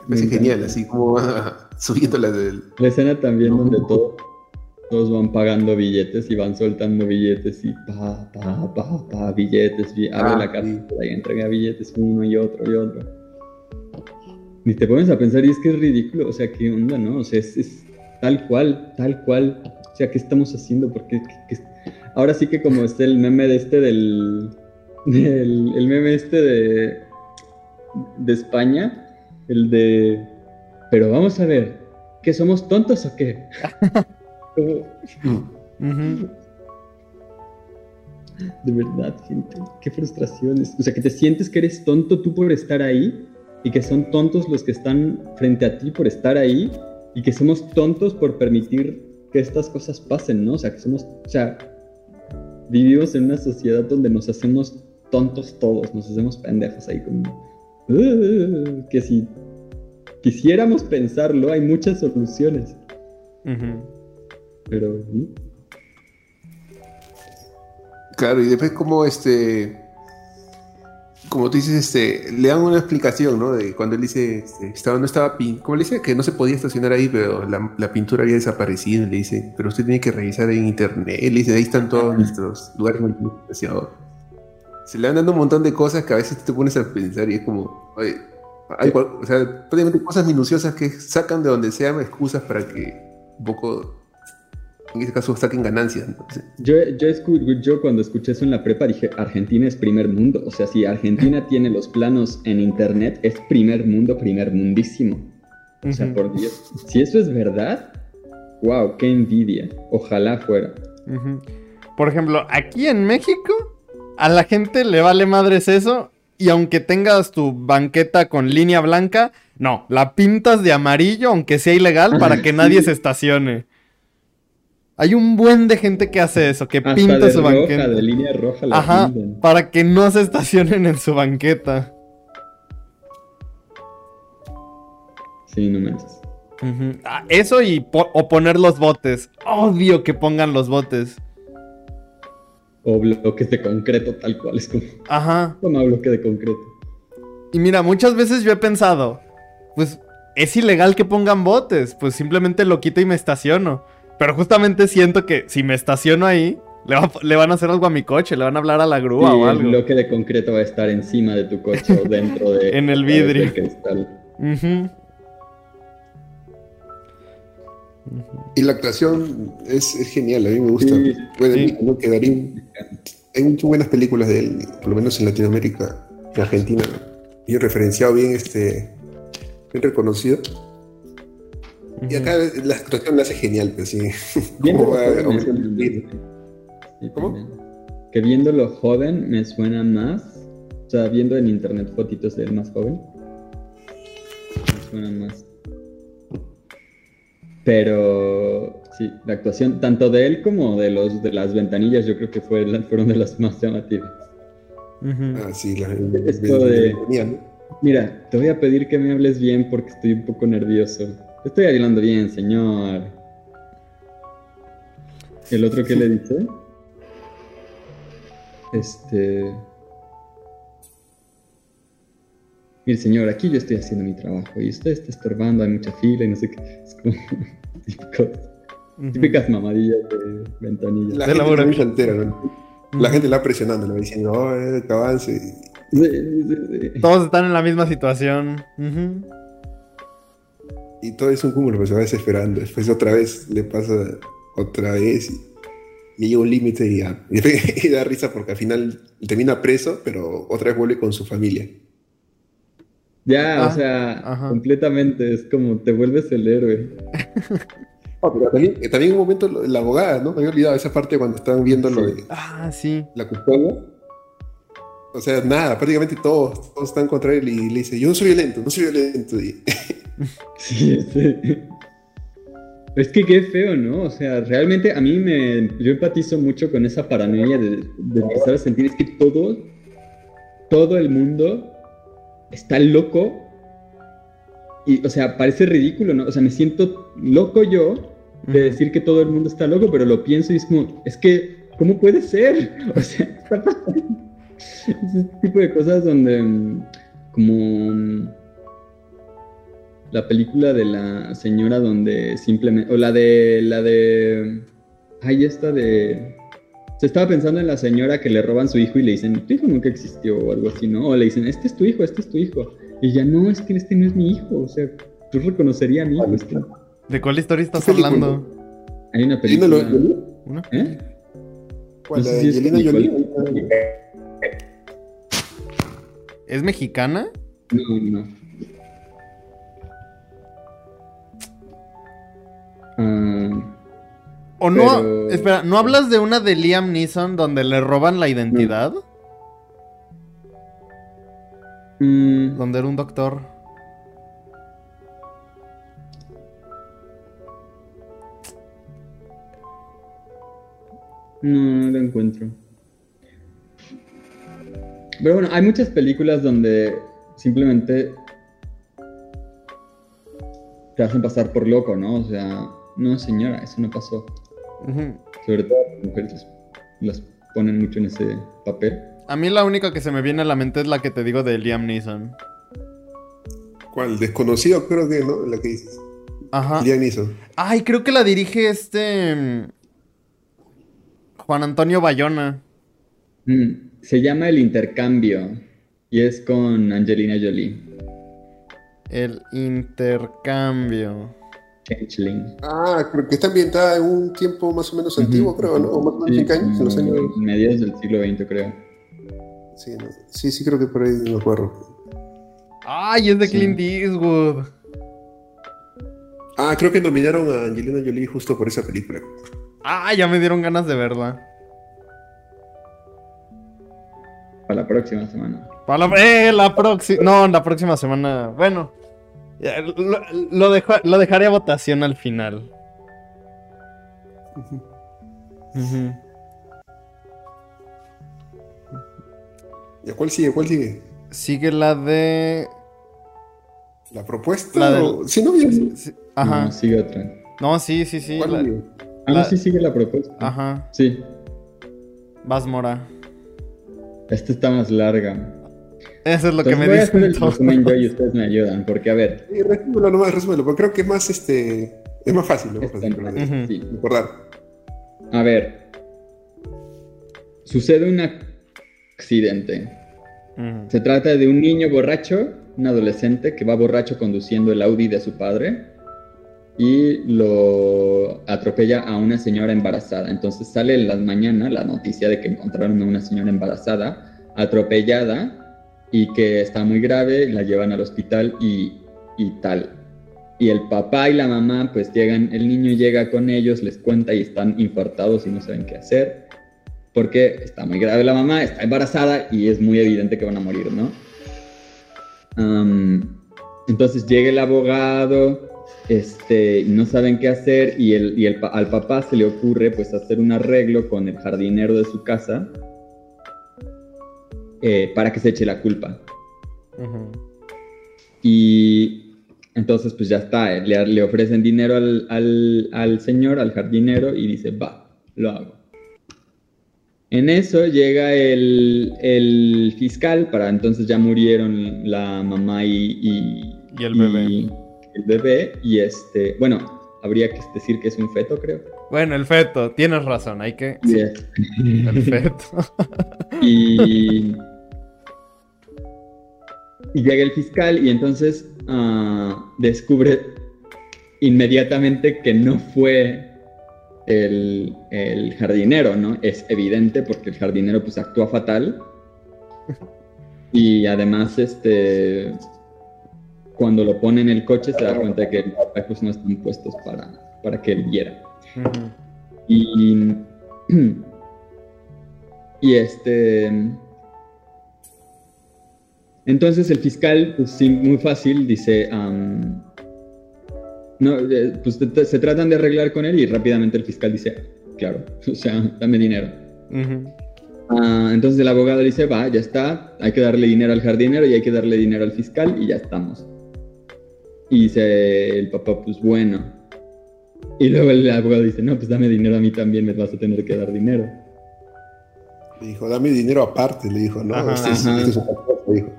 Me parece genial, así como va *laughs* subiendo la del. La escena también No. donde todo- todos van pagando billetes y van soltando billetes y pa, pa, pa, pa, billetes. bi- Abre Ah, la sí. cartera y entrega billetes uno y otro y otro. Ni te pones a pensar y es que es ridículo. O sea, ¿qué onda, no? O sea, es, es tal cual, tal cual. O sea, ¿qué estamos haciendo? Porque ahora sí que como está el meme de este del, del el meme este de de España, el de pero vamos a ver, ¿que somos tontos o qué? Como, *laughs* *laughs* de verdad, gente, qué frustraciones. O sea, que te sientes que eres tonto tú por estar ahí y que son tontos los que están frente a ti por estar ahí y que somos tontos por permitir que estas cosas pasen, ¿no? O sea, que somos, o sea, vivimos en una sociedad donde nos hacemos tontos todos, nos hacemos pendejos ahí como "Uh", que si quisiéramos pensarlo, hay muchas soluciones, pero. Claro, y después como este, como tú dices, este, le dan una explicación, ¿no? De cuando él dice, este, estaba, no estaba, ¿cómo le dice? Que no se podía estacionar ahí, pero la, la pintura había desaparecido. Y le dice, pero usted tiene que revisar en internet. Le dice, ahí están todos nuestros lugares de estación. Se le van dando un montón de cosas que a veces te pones a pensar y es como, oye, hay, o sea, prácticamente cosas minuciosas que sacan de donde sean excusas para que un poco, en este caso, saquen ganancias. ¿no? Sí. Yo, yo, escu- yo cuando escuché eso en la prepa dije, Argentina es primer mundo. O sea, si Argentina *laughs* tiene los planos en internet, es primer mundo, primer mundísimo. O sea, por Dios. Si eso es verdad, wow, qué envidia. Ojalá fuera. Ujú. Por ejemplo, aquí en México, a la gente le vale madres eso. Y aunque tengas tu banqueta con línea blanca, no, la pintas de amarillo, aunque sea ilegal, para que nadie se estacione. Hay un buen de gente que hace eso, que Hasta pinta de su roja, banqueta. de línea roja la Ajá, pintan. para que no se estacionen en su banqueta. Sí, no manches. Ujú. Ah, Eso y po- o poner los botes. Odio que pongan los botes. O bloques de concreto, tal cual. Es como, Ajá. toma bloque de concreto. Y mira, muchas veces yo he pensado, pues es ilegal que pongan botes, pues simplemente lo quito y me estaciono. Pero justamente siento que si me estaciono ahí, le, va- le van a hacer algo a mi coche, le van a hablar a la grúa Sí, o el algo. bloque de concreto va a estar encima de tu coche o dentro de... *laughs* En el vidrio. Ujú. Y la actuación es, es genial, a mí me gusta. Sí, Bueno, sí. ¿no? que Darín- hay muchas buenas películas de él, por lo menos en Latinoamérica, en Argentina. He referenciado bien, este, bien reconocido. Y acá la actuación la hace genial, pues sí. *laughs* *laughs* ¿Cómo va a ¿Cómo? Que viéndolo joven me suena más. O sea, viendo en internet fotitos de él más joven. Me suena más. Pero sí, la actuación tanto de él como de los de las ventanillas yo creo que fue, fueron de las más llamativas. Ujú. Ah, sí, la, Esto de-. Mira, te voy a pedir que me hables bien porque estoy un poco nervioso. Estoy hablando bien, señor. ¿El otro que le dice? Este. Mire, señor, aquí yo estoy haciendo mi trabajo y usted está estorbando, hay mucha fila y no sé qué. Es como *laughs* típico- típicas mamadillas de ventanilla. La De la gente se altera, ¿no? La gente la presionando, le va diciendo, oh, eh, que avance. Sí, sí, sí. Todos están en la misma situación. Ujú. Y todo es un cúmulo, pues se va desesperando. Después otra vez le pasa otra vez y, y llega un límite y, *laughs* y da risa porque al final termina preso, pero otra vez vuelve con su familia. Ya, Ah, o sea, ajá. completamente. Es como te vuelves el héroe. *laughs* Oh, pero también, eh, también en un momento la abogada, ¿no? Me había olvidado esa parte cuando estaban viendo lo de Ah, sí. la custodia. O sea, nada, prácticamente todos, todos están contra él y le dice, yo no soy violento, no soy violento. Y, *laughs* Sí, sí. Es que qué feo, ¿no? O sea, realmente a mí me. Yo empatizo mucho con esa paranoia de, de empezar a sentir es que todo. Todo el mundo está loco. Y, o sea, parece ridículo, ¿no? O sea, me siento loco yo de decir que todo el mundo está loco, pero lo pienso y es como, es que, ¿cómo puede ser? *laughs* O sea, está *laughs* pasando. Ese tipo de cosas donde, mm, como mm, la película de la señora donde simplemente, o la de, la de, ay, esta de, se estaba pensando en la señora que le roban su hijo y le dicen, tu hijo nunca existió o algo así, ¿no? O le dicen, este es tu hijo, este es tu hijo. Y ya no, es que este no es mi hijo, o sea, yo reconocería a mi hijo. es que ¿De cuál historia estás ¿Qué película? hablando? hay una película. ¿Una? ¿Eh? ¿cuál? No La sé si es Jolie. Nicole. ¿Es mexicana? No, no. Ah, ¿O no? Pero- Espera, ¿no hablas de una de Liam Neeson donde le roban la identidad? mm, Donde era un doctor. no, no lo encuentro. Pero bueno, hay muchas películas donde simplemente te hacen pasar por loco, ¿no? O sea, no señora, eso no pasó. Sobre todo las mujeres las ponen mucho en ese papel. A mí la única que se me viene a la mente es la que te digo de Liam Neeson. ¿Cuál? Desconocido, creo que, ¿no? La que dices. Ajá. Liam Neeson. Ay, creo que la dirige este. mm, Juan Antonio Bayona. Mm, se llama El Intercambio y es con Angelina Jolie. El intercambio. Changeling. Ah, creo que está ambientada en un tiempo más o menos antiguo, creo, ¿no? O más o menos Sí, 5 años, en los años. mediados del siglo XX, creo. Sí, no- sí, sí, creo que por ahí me acuerdo. Ay, es de Sí. Clint Eastwood. Ah, creo que nominaron a Angelina Jolie justo por esa película. Ah, ya me dieron ganas de verla. Para la próxima semana. Para la, eh, la próxima. No, la próxima semana. Bueno. Lo, lo dejo- lo dejaré a votación al final. ¿Y a cuál sigue? ¿Cuál sigue? Sigue la de. ¿La propuesta? La Sí, no, sí, Ajá. No, sigue otra. No, sí, sí, sí. ¿Cuál la- sigue? Ah, La- no, sí sigue la propuesta. Ajá. Sí. Vas, Mora. Esta está más larga. Eso es lo Entonces que me voy a hacer el resumen yo y ustedes me ayudan, porque a ver, Sí, resúmelo nomás, resúmelo, porque creo que es más, este, es más fácil, ¿no? Para Ujú. sí. recordar. a ver, sucede un accidente. Se trata de un niño borracho, un adolescente que va borracho conduciendo el Audi de su padre y lo atropella a una señora embarazada. Entonces sale en las mañanas la noticia de que encontraron a una señora embarazada, atropellada y que está muy grave, la llevan al hospital y, y tal. Y el papá y la mamá pues llegan, el niño llega con ellos, les cuenta y están infartados y no saben qué hacer porque está muy grave la mamá, está embarazada y es muy evidente que van a morir, ¿no? Entonces llega el abogado, este, no saben qué hacer y, el, y el al papá se le ocurre pues hacer un arreglo con el jardinero de su casa eh, para que se eche la culpa. Y entonces pues ya está, eh, le, le ofrecen dinero al, al- al señor, al jardinero, y dice, va, lo hago. En eso llega el, el fiscal, para entonces ya murieron la mamá y, y, Y el bebé. y el bebé, y este, bueno, habría que decir que es un feto, creo. Bueno, el feto, tienes razón, hay que. Es- El feto. *laughs* y, y llega el fiscal y entonces ah, descubre inmediatamente que no fue el, el jardinero, ¿no? Es evidente porque el jardinero pues actúa fatal y además este cuando lo pone en el coche se da cuenta que los espejos no están puestos para, para que él viera. Y, *clears throat* y este. Entonces el fiscal, pues sí, muy fácil, dice. am, no, eh, pues te- te- se tratan de arreglar con él y rápidamente el fiscal dice, claro, *laughs* o sea, dame dinero. Ah, entonces el abogado dice, va, ya está, hay que darle dinero al jardinero y hay que darle dinero al fiscal y ya estamos. Y dice el papá, pues bueno. Y luego el abogado dice, no, pues dame dinero a mí también, me vas a tener que dar dinero. Le dijo, dame dinero aparte, le dijo, ¿no? Ajá. este, es, Ajá. este es otra cosa, le dijo.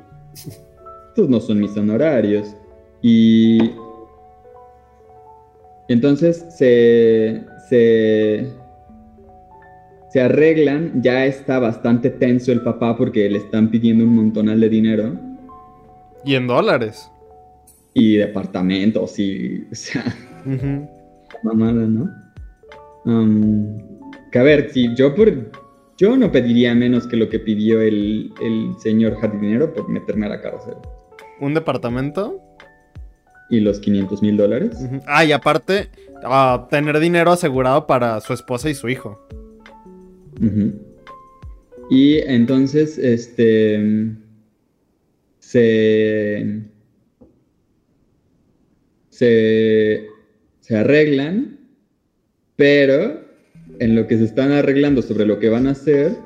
Estos no son mis honorarios. Y entonces se, se, se arreglan, ya está bastante tenso el papá porque le están pidiendo un montonal de dinero. Y en dólares. y departamentos y, o sea, mamada, ¿no? Que a ver, si yo por, yo no pediría menos que lo que pidió el, el señor jardinero por meterme a la cárcel. ¿Un departamento? Y los 500 mil dólares. Ah, y aparte, ah, tener dinero asegurado para su esposa y su hijo. Y entonces, este, se, se, se arreglan, pero en lo que se están arreglando sobre lo que van a hacer,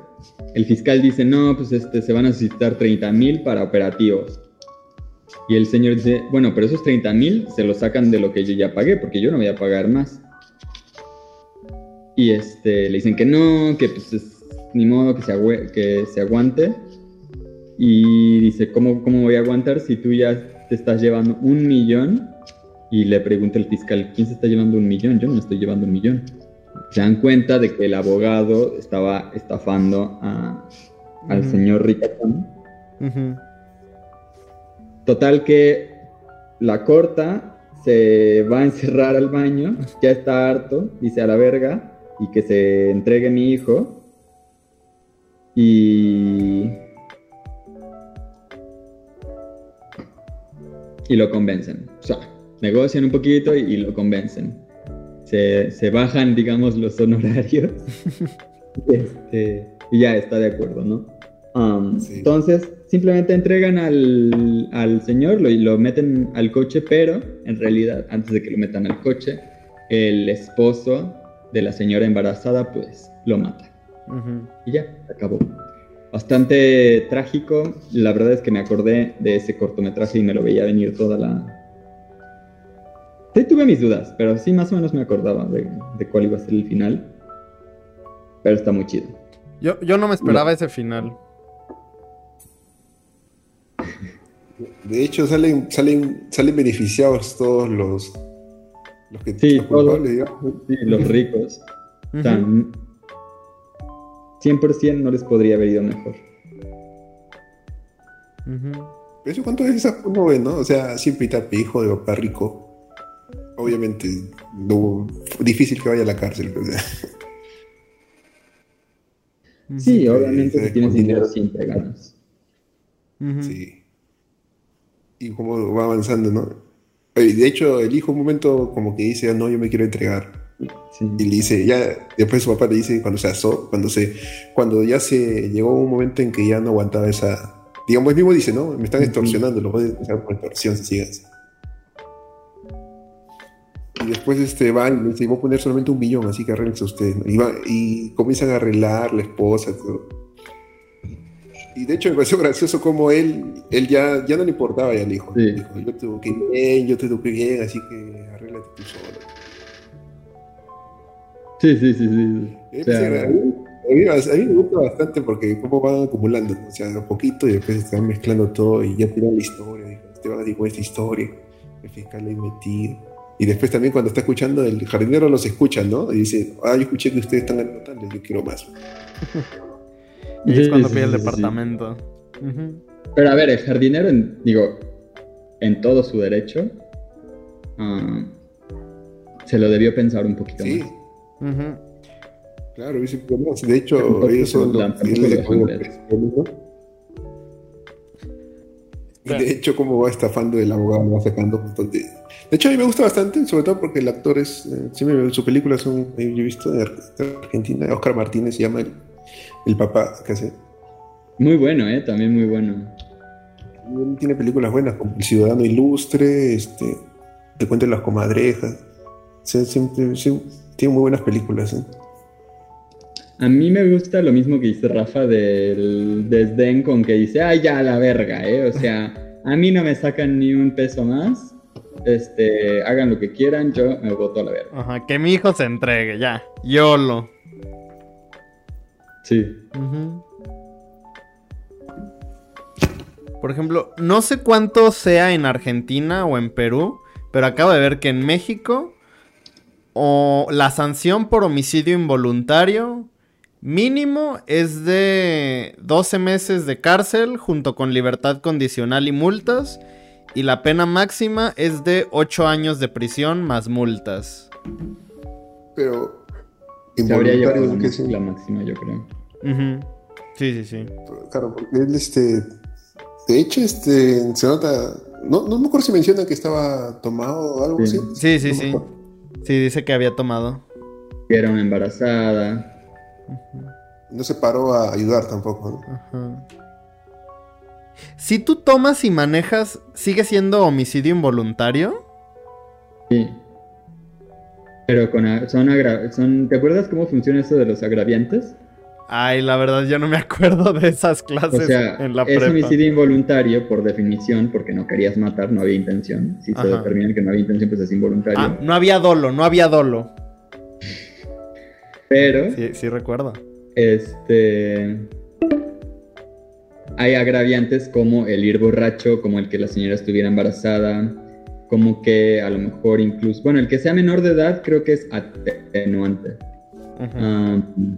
el fiscal dice, no, pues este, se van a necesitar 30 mil para operativos. Y el señor dice, bueno, pero esos 30 mil se los sacan de lo que yo ya pagué, porque yo no voy a pagar más. Y este, le dicen que no, que pues es ni modo que se, que se aguante. Y dice, ¿cómo, ¿cómo voy a aguantar si tú ya te estás llevando un millón? Y le pregunta el fiscal, ¿quién se está llevando un millón? Yo no me estoy llevando un millón. Se dan cuenta de que el abogado estaba estafando a- al señor Ricatón. Ujú. Total que la corta, se va a encerrar al baño, ya está harto, dice a la verga, y que se entregue mi hijo. Y... Y lo convencen. O sea, negocian un poquito y, y lo convencen. Se bajan, digamos, los honorarios. *laughs* este, y ya está de acuerdo, ¿no? Um, Sí. Entonces, simplemente entregan al, al señor lo, y lo meten al coche, pero en realidad, antes de que lo metan al coche, el esposo de la señora embarazada, pues, lo mata. Y ya, acabó. Bastante trágico. La verdad es que me acordé de ese cortometraje y me lo veía venir toda la... Sí, tuve mis dudas, pero sí, más o menos me acordaba de, de cuál iba a ser el final. Pero está muy chido. Yo, yo no me esperaba ese final. De hecho, salen, salen, salen beneficiados todos los, los que Sí, los todos. digamos. Sí, los *laughs* ricos. Ujú. Tan... 100% no les podría haber ido mejor. Ujú. Pero eso cuánto veces uno ve, ¿no? O sea, siempre está hijo de papá rico. Obviamente, no, difícil que vaya a la cárcel. o sea. Sí, Sí, obviamente si tienes dinero siempre ganas. Sí. Y cómo va avanzando, ¿no? De hecho, el hijo un momento como que dice, "Ah, no, yo me quiero entregar. Sí. Y le dice, ya, después su papá le dice cuando se asó, cuando se, cuando ya se llegó un momento en que ya no aguantaba esa, digamos, él mismo dice, no, me están extorsionando, lo voy a extorsión si sigues. Y después este va y le dice, voy a poner solamente un millón, así que arréglense ustedes. ¿no? Y, va- y comienzan a arreglar la esposa, todo. Y de hecho me pareció *laughs* gracioso como él, él ya, ya no le importaba ya al hijo. Sí. Dijo, yo te eduqué bien, yo te eduqué bien, así que arréglate tú solo. Sí, sí, sí, sí. Es O sea, a, mí, a mí- me gusta bastante porque cómo van acumulando, o sea, un poquito y después están mezclando todo y ya tiran la historia, dijo, te van a decir esta historia, el fiscal ahí metido. Y después también cuando está escuchando, el jardinero los escucha, ¿no? Y dice, ah, yo escuché que ustedes están ganando tanto, yo quiero más. Y es cuando sí, pide el sí, sí, sí. departamento. Pero a ver, el jardinero, en- digo, en todo su derecho, ah, se lo debió pensar un poquito Sí, más. Claro, dice, pero no, de hecho, ellos son lo- los de hecho, cómo va estafando el abogado, va sacando un montón de... De hecho, a mí me gusta bastante, sobre todo porque el actor es... eh, siempre sus películas son... Yo he visto de Argentina, Oscar Martínez se llama el, el papá que hace. Muy bueno, ¿eh? También muy bueno. Él tiene películas buenas como El Ciudadano Ilustre, este, Te cuento las comadrejas. O sea, siempre, siempre- tiene muy buenas películas. ¿eh? A mí me gusta lo mismo que dice Rafa del desdén con que dice, ay, ya la verga, ¿eh? O sea, a mí no me sacan ni un peso más. Este, hagan lo que quieran, yo me voto a la verga. Ajá, que mi hijo se entregue, ya. YOLO. Sí. Por ejemplo, no sé cuánto sea en Argentina o en Perú, pero acabo de ver que en México o la sanción por homicidio involuntario mínimo es de 12 meses de cárcel junto con libertad condicional y multas y la pena máxima es de 8 años de prisión más multas. Pero... Involuntario, que sí. la máxima, yo creo. Ujú. Sí, sí, sí. Claro, porque él, este. De hecho, este. Se nota. No, no me acuerdo si menciona que estaba tomado o algo Sí. así. Sí, sí, sí. Sí, dice que había tomado. Que era una embarazada. No se paró a ayudar tampoco. ¿no? Ajá. Si tú tomas y manejas, ¿sigue siendo homicidio involuntario? Sí. Pero con son, agra- son ¿Te acuerdas cómo funciona eso de los agraviantes? Ay, la verdad, yo no me acuerdo de esas O clases sea, en la es prepa. homicidio involuntario por definición, porque no querías matar, no había intención. Si se determina que no había intención, pues es involuntario. Ah, no había dolo, no había dolo. Pero, Sí, sí recuerdo. este. Hay agraviantes como el ir borracho, como el que la señora estuviera embarazada, como que a lo mejor incluso. Bueno, el que sea menor de edad creo que es atenuante. Um,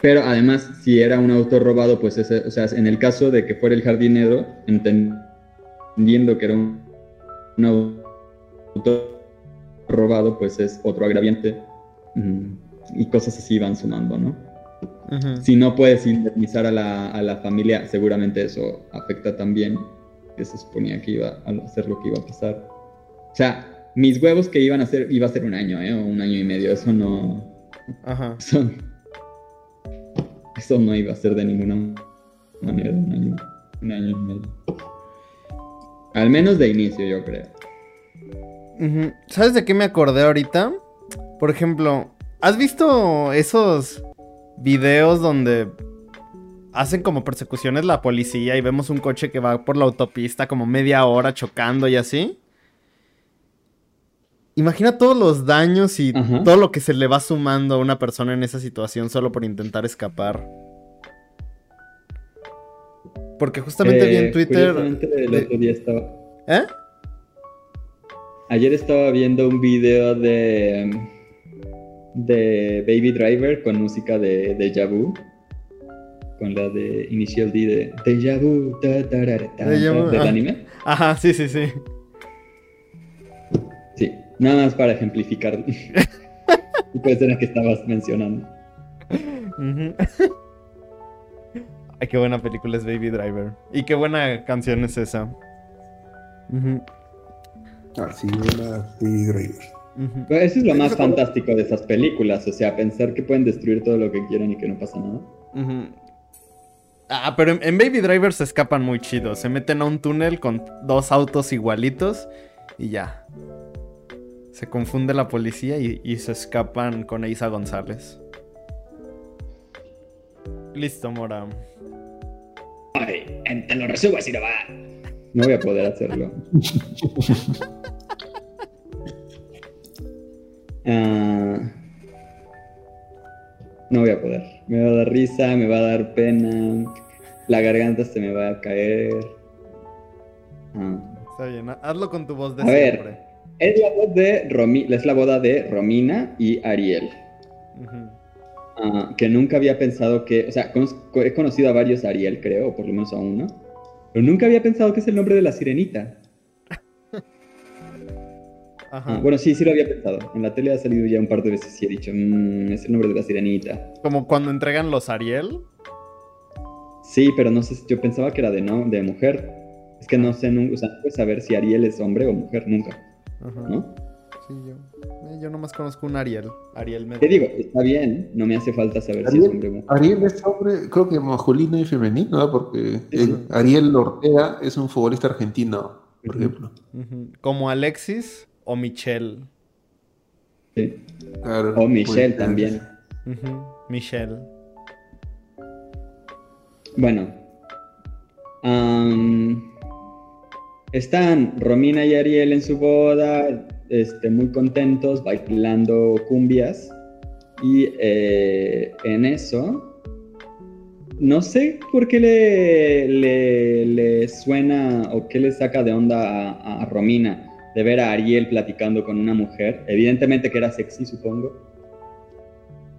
pero además, si era un auto robado, pues ese, o sea, en el caso de que fuera el jardinero, entendiendo que era un, un auto robado, pues es otro agraviante. Mm, y cosas así van sumando, ¿no? Si no puedes indemnizar a la, a la familia, seguramente eso afecta también, que se suponía que iba a hacer lo que iba a pasar. O sea, mis huevos que iban a ser, iba a ser un año, ¿eh? O un año y medio, eso no... Ajá. Eso, eso no iba a ser de ninguna manera un año, un año y medio. Al menos de inicio, yo creo. ¿Sabes de qué me acordé ahorita? Por ejemplo, ¿has visto esos videos donde hacen como persecuciones la policía y vemos un coche que va por la autopista como media hora chocando y así? Imagina todos los daños y todo lo que se le va sumando a una persona en esa situación solo por intentar escapar. Porque justamente vi Eh, en Twitter... curiosamente, el otro día estaba... ¿Eh? Ayer estaba viendo un video de... De Baby Driver con música de Deja Vu. Con la de Initial D de Deja Vu. ta, ta, Deja ta, vu, del ah. anime. Ajá, sí, sí, sí. Sí, nada más para ejemplificar. *laughs* y puede ser la que estabas mencionando. *laughs* Ay, qué buena película es Baby Driver. Y qué buena canción es esa. Ujú, Así, una Baby Driver. Pero eso es lo más fantástico de esas películas, o sea, pensar que pueden destruir todo lo que quieran y que no pasa nada. Ah, pero en, en Baby Driver se escapan muy chidos. Se meten a un túnel con dos autos igualitos y ya. Se confunde la policía y, y se escapan con Isa González. Listo, Mora. Ay, te lo resumo así no va. No voy a poder hacerlo. *laughs* Ah, no voy a poder. Me va a dar risa, me va a dar pena. La garganta se me va a caer. Ah. Está bien, ha- hazlo con tu voz de A ver. Es la voz de Romi- es la boda de Romina y Ariel. Ah, que nunca había pensado que, o sea, he conocido a varios Ariel, creo, o por lo menos a uno, pero nunca había pensado que es el nombre de la sirenita. Ajá. Ah, bueno, sí, sí lo había pensado. En la tele ha salido ya un par de veces y he dicho, "Mm, es el nombre de la sirenita. Como cuando entregan los Ariel. Sí, pero no sé, yo pensaba que era de no, de mujer. Es que no sé, nunca, o sea, no puedes saber si Ariel es hombre o mujer, nunca, Ajá. ¿no? Sí, yo. eh, yo nomás conozco un Ariel. Ariel me Te digo, está bien, no me hace falta saber si es hombre o mujer. Ariel es hombre, creo que masculino y femenino, ¿no? porque el Ariel Ortega es un futbolista argentino, por ejemplo. Como Alexis o Michelle. Sí. Claro, O Michelle pues, también. Ujú. Michelle. Bueno. am, están Romina y Ariel en su boda, este, muy contentos, bailando cumbias. Y eh, en eso, no sé por qué le, le, le suena o qué le saca de onda a, a Romina de ver a Ariel platicando con una mujer. Evidentemente que era sexy, supongo.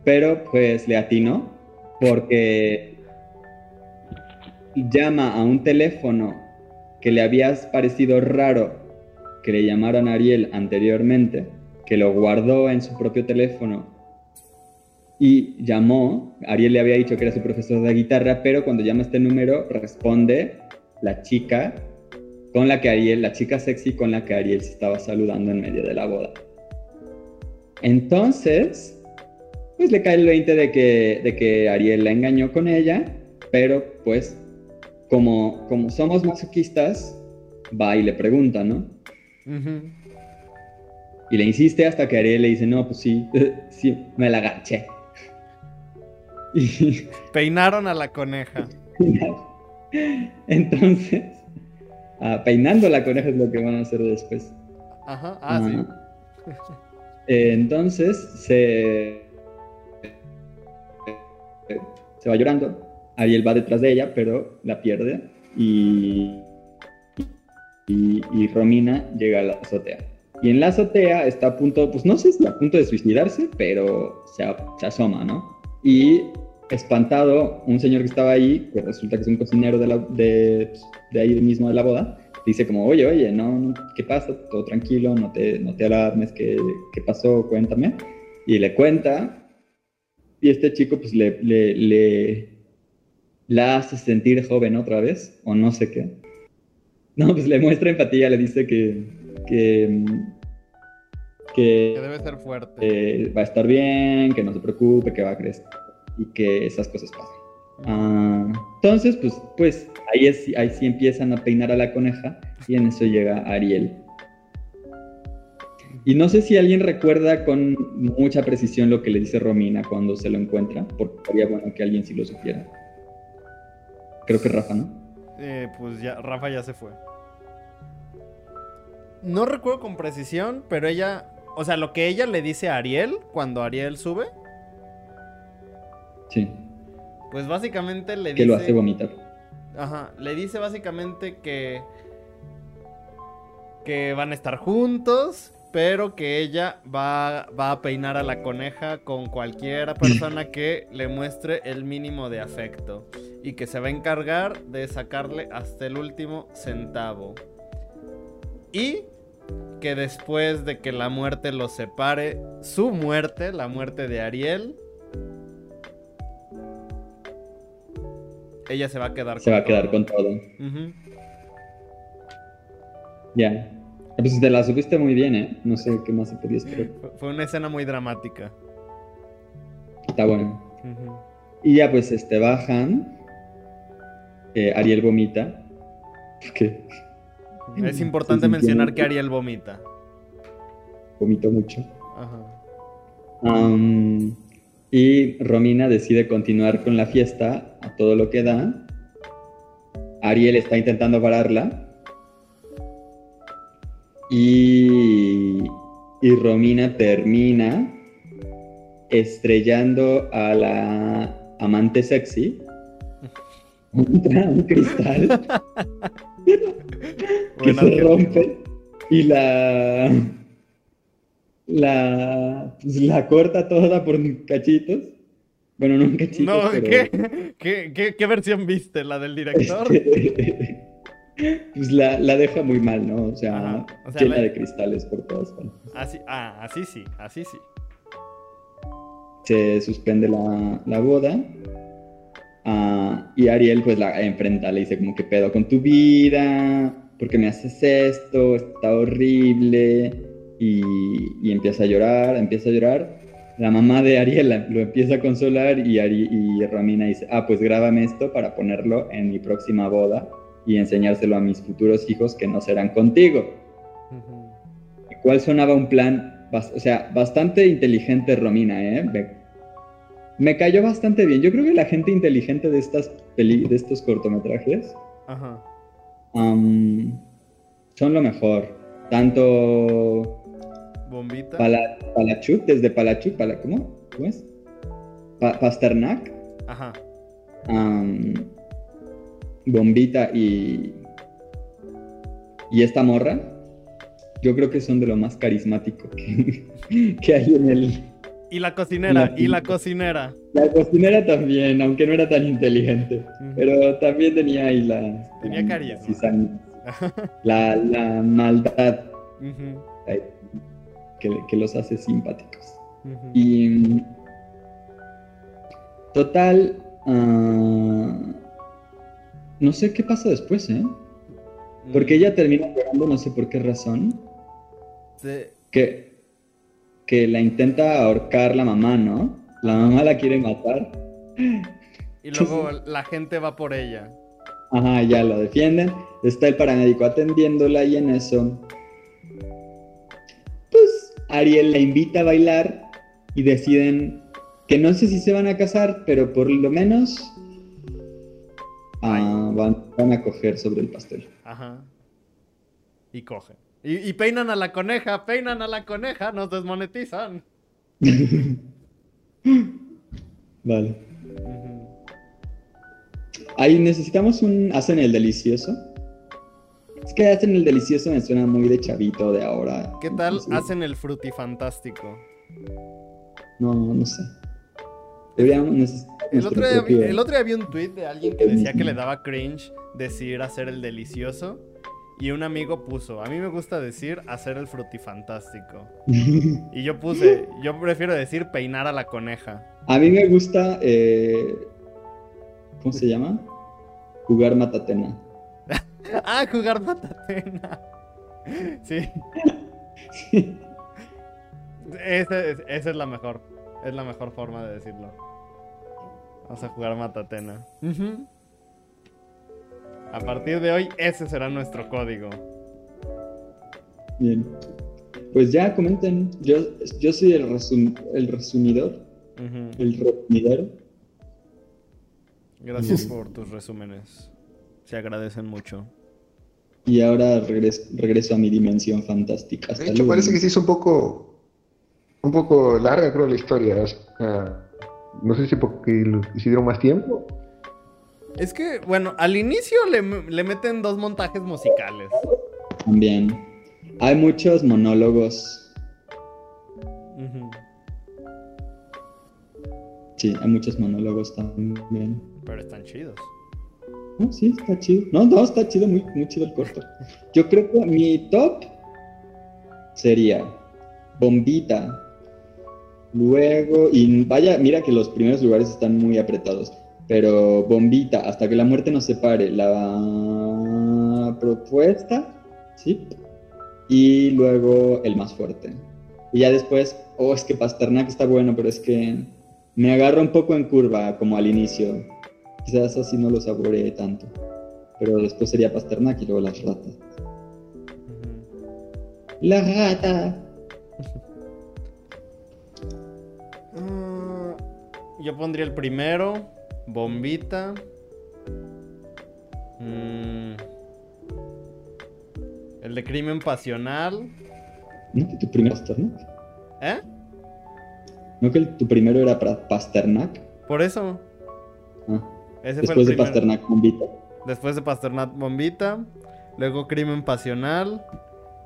Pero pues le atinó porque llama a un teléfono que le había parecido raro que le llamaran a Ariel anteriormente, que lo guardó en su propio teléfono y llamó, Ariel le había dicho que era su profesor de guitarra, pero cuando llama este número responde la chica con la que Ariel, la chica sexy con la que Ariel se estaba saludando en medio de la boda. Entonces, pues le cae el 20 de que, de que Ariel la engañó con ella, pero pues como, como somos masoquistas, va y le pregunta, ¿no? Y le insiste hasta que Ariel le dice, no, pues sí, *laughs* sí, me la agaché. *laughs* Y Peinaron a la coneja. *laughs* entonces, peinando la coneja es lo que van a hacer después. Ajá. Ah, sí. Eh, entonces se, se va llorando. Ariel va detrás de ella, pero la pierde. Y, y, y Romina llega a la azotea. Y en la azotea está a punto, pues no sé si a punto de suicidarse, pero se, se asoma, ¿no? Y espantado, un señor que estaba ahí, que resulta que es un cocinero de, la- de, de ahí mismo de la boda, dice como, oye, oye, no, no, ¿qué pasa? Todo tranquilo, no te, no te alarmes, ¿qué, ¿qué pasó? Cuéntame. Y le cuenta, y este chico pues le, le, le- la hace sentir joven otra vez, o no sé qué. No, pues le muestra empatía, le dice que, que, Que que debe ser fuerte. eh, va a estar bien, que no se preocupe, que va a crecer y que esas cosas pasen. Ah, entonces, pues, pues ahí, es, ahí sí empiezan a peinar a la coneja y en eso llega Ariel. Y no sé si alguien recuerda con mucha precisión lo que le dice Romina cuando se lo encuentra, porque sería bueno que alguien sí lo supiera. Creo que Rafa, ¿no? Eh, pues ya, Rafa ya se fue. No recuerdo con precisión, pero ella. O sea, lo que ella le dice a Ariel cuando Ariel sube, Sí, pues básicamente le que dice. lo hace vomitar. Ajá, le dice básicamente que. que van a estar juntos, pero que ella va, va a peinar a la coneja con cualquier *clears throat* persona que le muestre el mínimo de afecto. Y que se va a encargar de sacarle hasta el último centavo. Y que después de que la muerte los separe, su muerte, la muerte de Ariel, ella se va a quedar Se va a quedar todo. con todo. Ya. Pues te la supiste muy bien, ¿eh? No sé qué más se podía esperar. Fue- una escena muy dramática. Está bueno. Y ya pues este bajan. eh, Ariel vomita. *laughs* Porque Es importante mencionar que Ariel vomita. vomitó mucho. Ajá. Y Romina decide continuar con la fiesta a todo lo que da. Ariel está intentando pararla. Y, y Romina termina estrellando a la amante sexy *laughs* contra un cristal *laughs* que se rompe y la la pues, la corta toda por cachitos. Bueno, no en cachitos, No, pero ¿qué? ¿Qué, qué, qué versión viste? ¿La del director? *laughs* pues la, la deja muy mal, ¿no? O sea, Ajá, o sea, llena la- de cristales por todas partes. Así, ah, así sí, así sí. Se suspende la, la boda. ah, y Ariel pues la enfrenta, le dice como que pedo con tu vida, ¿por qué me haces esto? Está horrible. Y, y empieza a llorar, empieza a llorar. La mamá de Ariel la- lo empieza a consolar y, Ari- y Romina dice, ah, pues grábame esto para ponerlo en mi próxima boda y enseñárselo a mis futuros hijos que no serán contigo. ¿Cuál sonaba un plan, o sea, bastante inteligente Romina, ¿eh? Me, me cayó bastante bien. Yo creo que la gente inteligente de estas peli, de estos cortometrajes Ajá. son lo mejor. Tanto Bombita. Pala- Palachuk, desde Palachuk, Pala- ¿cómo? ¿Cómo es? Pa- Pasternak, Ajá. Bombita y, y esta morra. Yo creo que son de lo más carismático que, *laughs* que hay en el, Y la cocinera, La- y la cocinera. La cocinera también, aunque no era tan inteligente. Pero también tenía ahí la. Tenía carisma. *laughs* La, la maldad eh, que, que los hace simpáticos. Y. mm, Total. ah, no sé qué pasa después, ¿eh? Porque ella termina llorando, no sé por qué razón. Se- Que, que la intenta ahorcar la mamá, ¿no? La mamá la quiere matar. Y luego la gente va por ella. Ajá, ya la defienden. Está el paramédico atendiéndola y en eso. Ariel la invita a bailar y deciden que no sé si se van a casar, pero por lo menos ah, van, van a coger sobre el pastel. Ajá. Y coge. Y, y peinan a la coneja, peinan a la coneja, nos desmonetizan. *laughs* Vale. Ahí necesitamos un. Hacen el delicioso. Es que hacen el delicioso me suena muy de chavito de ahora. ¿Qué tal hacen el frutifantástico? No, no sé. Deberíamos El otro, día, propio- el otro día vi un tweet de alguien que decía que le daba cringe decir hacer el delicioso. Y un amigo puso, a mí me gusta decir hacer el frutifantástico. *laughs* Y yo puse, yo prefiero decir peinar a la coneja. A mí me gusta. eh, ¿Cómo se llama? Jugar matatena. Ah, jugar matatena. Sí. Es- esa es la mejor. Es la mejor forma de decirlo. Vamos a jugar Matatena. A partir de hoy, ese será nuestro código. Bien. Pues ya comenten. Yo, yo soy el, resum- el resumidor. Ujú. El resumidor. Gracias por tus resúmenes. Se agradecen mucho. Y ahora regreso, regreso a mi dimensión fantástica. Hasta De hecho, luego. parece que se hizo un poco, un poco larga, creo, la historia. O sea, no sé si porque hicieron más tiempo. Es que, bueno, al inicio le, le meten dos montajes musicales. También. Hay muchos monólogos. Sí, hay muchos monólogos también. Pero están chidos. No, sí, está chido. No, no, está chido, muy, muy chido el corto. Yo creo que mi top sería Bombita. Luego, y vaya, mira que los primeros lugares están muy apretados. Pero Bombita, hasta que la muerte nos separe. La propuesta, ¿sí? Y luego el más fuerte. Y ya después, oh, es que Pasternak está bueno, pero es que me agarra un poco en curva, como al inicio. Quizás así no lo saboreé tanto. Pero después sería Pasternak y luego las ratas. ¡La rata! Ah, *laughs* yo pondría el primero. Bombita. Mm. El de crimen pasional. ¿No que tu primero Pasternak? ¿Eh? ¿No que el- tu primero era para Pasternak? Por eso. Ese después fue el de. Pasternak, Bombita. Después de Pasternak Bombita. Luego Crimen Pasional.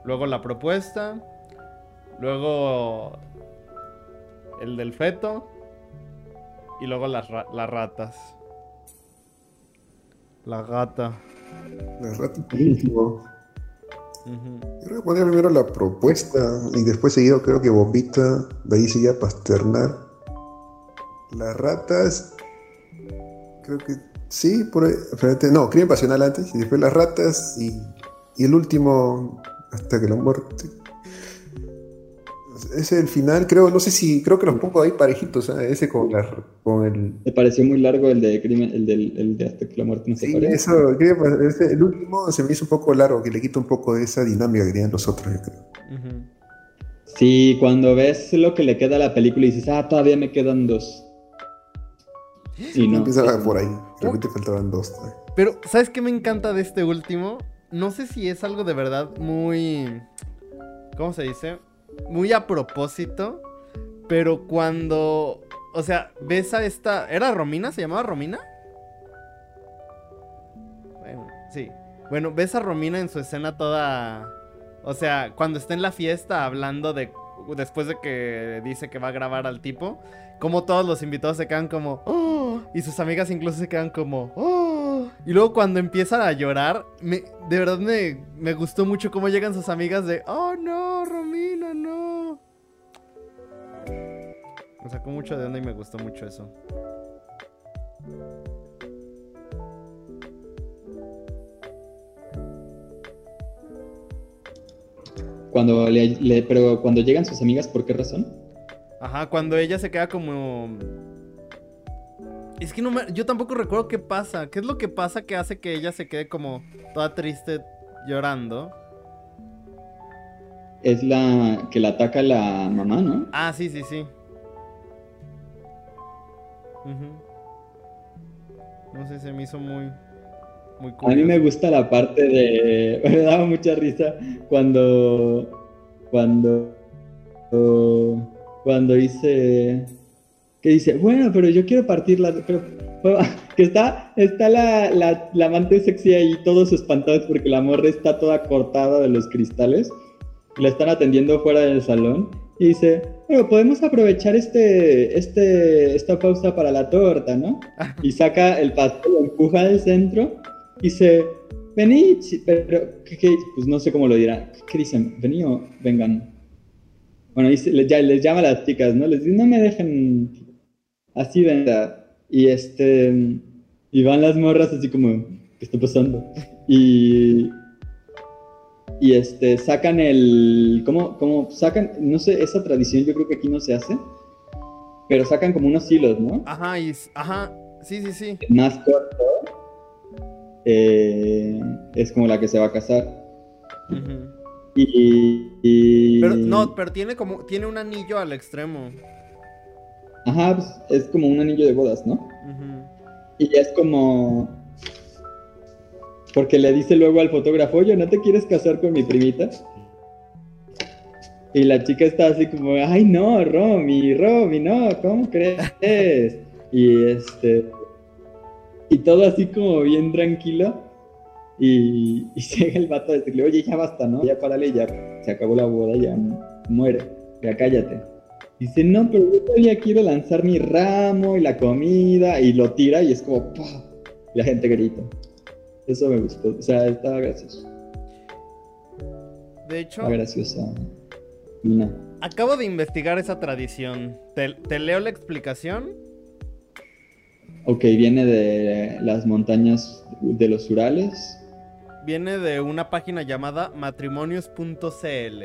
Luego La Propuesta. Luego el del feto. Y luego las, ra- las ratas. La gata. La rata último. Ujú. Yo creo que poner primero la propuesta y después seguido creo que Bombita, de ahí seguía Pasternak. Las ratas, creo que sí, por no, Crimen Pasional antes y después las ratas y, y el último hasta que la muerte. Ese es el final, creo, no sé si, creo que los pongo ahí parejitos, ¿eh? ese con, la, con el... Me pareció muy largo el de crimen, el, del, el de hasta que la muerte nos Sí, separe. eso, Crimen Pas- ese- el último se me hizo un poco largo, que le quita un poco de esa dinámica que tenían los otros, yo creo. Ujú. Sí, cuando ves lo que le queda a la película y dices, ah, todavía me quedan dos. Y no. Empezaba por ahí, de repente faltaban dos. ¿eh? Pero, ¿sabes qué me encanta de este último? No sé si es algo de verdad muy. ¿Cómo se dice? Muy a propósito. Pero cuando. O sea, ves a esta. ¿Era Romina? ¿Se llamaba Romina? Bueno, sí. Bueno, ves a Romina en su escena toda. O sea, cuando está en la fiesta hablando de. Después de que dice que va a grabar al tipo. Como todos los invitados se quedan como. "Oh", y sus amigas incluso se quedan como. "Oh". Y luego cuando empiezan a llorar. Me, de verdad me, me gustó mucho cómo llegan sus amigas de. Oh no, Romina, no. Me sacó mucho de onda y me gustó mucho eso. Cuando le, le- pero cuando llegan sus amigas, ¿por qué razón? Ajá, cuando ella se queda como. Es que no me... Yo tampoco recuerdo qué pasa. ¿Qué es lo que pasa que hace que ella se quede como toda triste llorando? Es la que la ataca la mamá, ¿no? Ah, sí, sí, sí. No sé, se me hizo muy. Muy A mí me gusta la parte de. *laughs* Me daba mucha risa cuando. Cuando. Cuando dice. Que dice, bueno, pero yo quiero partirla. Pero, *laughs* que está, está la, la, la amante sexy ahí, todos espantados porque la morra está toda cortada de los cristales. Y la están atendiendo fuera del salón. Y dice, bueno, podemos aprovechar este, este, esta pausa para la torta, ¿no? *laughs* Y saca el pastel, lo empuja al centro y dice, chi- pero, ¿qué, qué? pues no sé cómo lo dirá. ¿Qué dicen? ¿Vení o vengan? Bueno, ya, les llama a las chicas, ¿no? Les dice, no me dejen así, venga. Y este, y van las morras así como, ¿qué está pasando? Y, y este, sacan el, ¿cómo, cómo sacan? No sé, esa tradición yo creo que aquí no se hace, pero sacan como unos hilos, ¿no? Ajá, y, ajá, sí, sí, sí. Más corto eh, es como la que se va a casar. Y, y- Pero no, pero tiene como, tiene un anillo al extremo. Ajá, pues, es como un anillo de bodas, ¿no? Y es como... Porque le dice luego al fotógrafo, oye, ¿no te quieres casar con mi primita? Y la chica está así como, ay no, Romy, Romy, no, ¿cómo crees? Y este... Y todo así como bien tranquilo. Y, y *laughs* llega el vato a decirle, oye, ya basta, ¿no? Ya párale, ya se acabó la boda, ya muere, ya cállate. Dice, no, pero yo todavía quiero lanzar mi ramo y la comida, y lo tira y es como, ¡pah! Y la gente grita. Eso me gustó, o sea, estaba gracioso, De hecho, estaba graciosa. Una. acabo de investigar esa tradición. ¿Te, te leo la explicación? Ok, viene de las montañas de los Urales. Viene de una página llamada matrimonios.cl.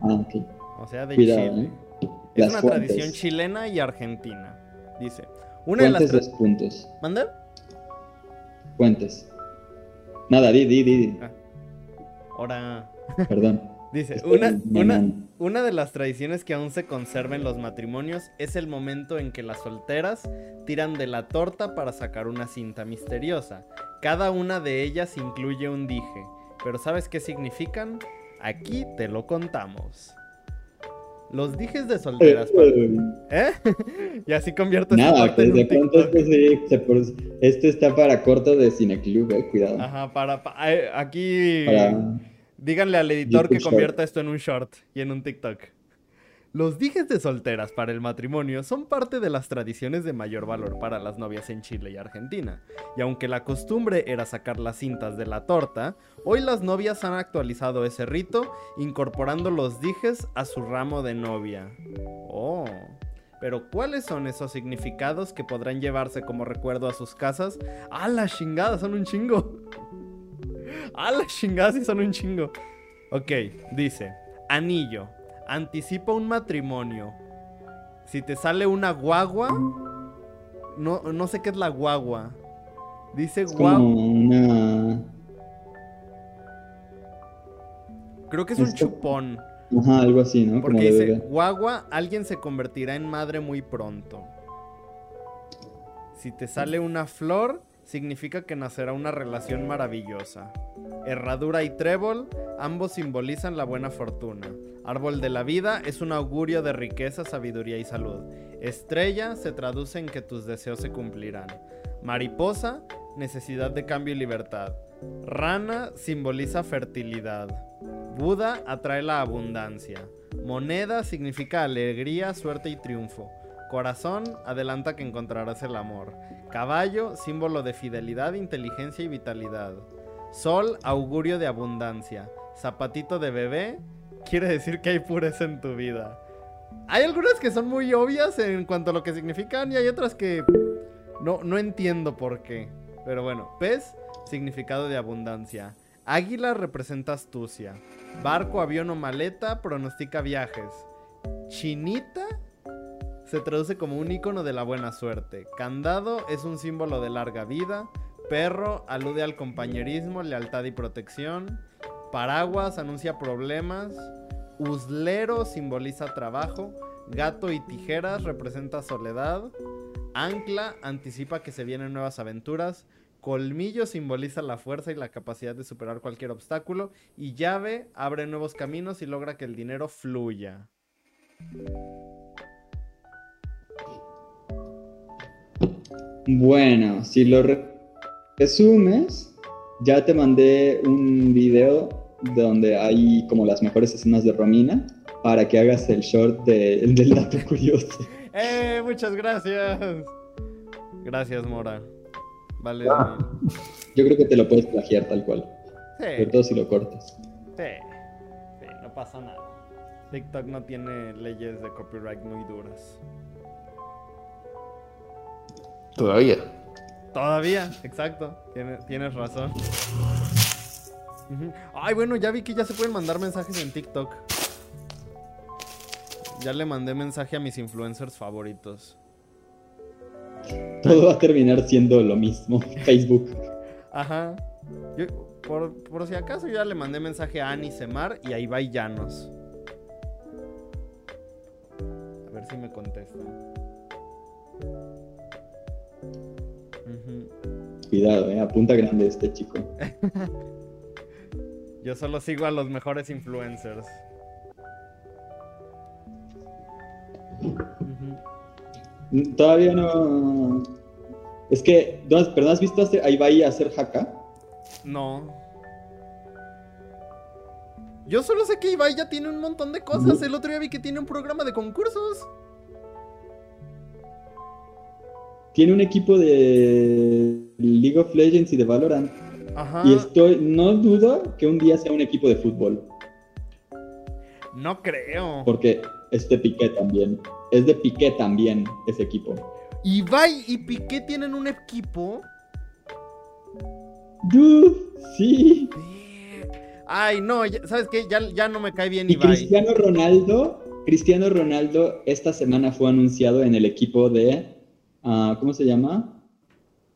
Ah, ok. O sea, de Cuidado, Chile. ¿eh? Es Las una fuentes. tradición chilena y argentina. Dice. Una de las dos puntos. ¿Mande? Fuentes. Nada, di, di, di, di. Ahora. Perdón. *laughs* Dice, Estoy una, una, una de las tradiciones que aún se conserva en los matrimonios es el momento en que las solteras tiran de la torta para sacar una cinta misteriosa. Cada una de ellas incluye un dije, pero ¿sabes qué significan? Aquí te lo contamos. Los dijes de solteras. ¿Eh? *laughs* y así convierto Nada, pues de pronto esto, sí, se esto está para corto de Cineclub, eh, cuidado. Ajá, para, pa- eh, aquí Para... díganle al editor YouTube que convierta esto en un short y en un TikTok. Los dijes de solteras para el matrimonio son parte de las tradiciones de mayor valor para las novias en Chile y Argentina. Y aunque la costumbre era sacar las cintas de la torta, hoy las novias han actualizado ese rito incorporando los dijes a su ramo de novia. Oh. Pero ¿cuáles son esos significados que podrán llevarse como recuerdo a sus casas? ¡Ah, la chingada! Son un chingo. *laughs* ¡Ah, la chingada! Sí, son un chingo. Ok, dice: Anillo. Anticipa un matrimonio. Si te sale una guagua. No, no sé qué es la guagua. Dice Es guagua. como una... Creo que es un es co- chupón. Ajá, algo así, ¿no? Porque como dice, bebé. guagua, alguien se convertirá en madre muy pronto. Si te sale una flor, significa que nacerá una relación maravillosa. Herradura y trébol, ambos simbolizan la buena fortuna. Árbol de la vida es un augurio de riqueza, sabiduría y salud. Estrella se traduce en que tus deseos se cumplirán. Mariposa, necesidad de cambio y libertad. Rana simboliza fertilidad. Buda atrae la abundancia. Moneda significa alegría, suerte y triunfo. Corazón adelanta que encontrarás el amor. Caballo, símbolo de fidelidad, inteligencia y vitalidad. Sol, augurio de abundancia. Zapatito de bebé, quiere decir que hay pureza en tu vida. Hay algunas que son muy obvias en cuanto a lo que significan y hay otras que no, no entiendo por qué. Pero bueno, pez, significado de abundancia. Águila representa astucia. Barco, avión o maleta pronostica viajes. Chinita se traduce como un icono de la buena suerte. Candado es un símbolo de larga vida. Perro alude al compañerismo, lealtad y protección. Paraguas anuncia problemas. Uslero simboliza trabajo. Gato y tijeras representa soledad. Ancla anticipa que se vienen nuevas aventuras. Colmillo simboliza la fuerza y la capacidad de superar cualquier obstáculo. Y llave abre nuevos caminos y logra que el dinero fluya. Bueno, si lo re- resumes, ya te mandé un video donde hay como las mejores escenas de Romina para que hagas el short de- del dato *laughs* curioso. ¡Eh! Muchas gracias. Gracias, Mora. Vale. Ah. Yo creo que te lo puedes plagiar tal cual, sobre Sí, todo si lo cortas. sí, sí, no pasa nada. TikTok no tiene leyes de copyright muy duras. Todavía. Todavía, exacto. Tienes, tienes razón. Ay, bueno, ya vi que ya se pueden mandar mensajes en TikTok. Ya le mandé mensaje a mis influencers favoritos. Todo va a terminar siendo lo mismo. *laughs* Facebook. Ajá. Yo, por, por si acaso ya le mandé mensaje a Ani Semar y a Ibai Llanos. A ver si me contestan. Ujú. Cuidado, eh. Apunta grande este chico. *laughs* Yo solo sigo a los mejores influencers. Todavía no. Es que, ¿no has- ¿pero no has visto a Ibai hacer haka? No. Yo solo sé que Ibai ya tiene un montón de cosas. El otro día vi que tiene un programa de concursos. Tiene un equipo de League of Legends y de Valorant. Ajá. Y estoy, no dudo que un día sea un equipo de fútbol. No creo. Porque es de Piqué también. Es de Piqué también ese equipo. Ibai y Piqué tienen un equipo. Dude, sí. Ay, no, ya- ¿sabes qué? Ya, ya no me cae bien Y Ibai. Cristiano Ronaldo, Cristiano Ronaldo esta semana fue anunciado en el equipo de, ah, ¿cómo se llama?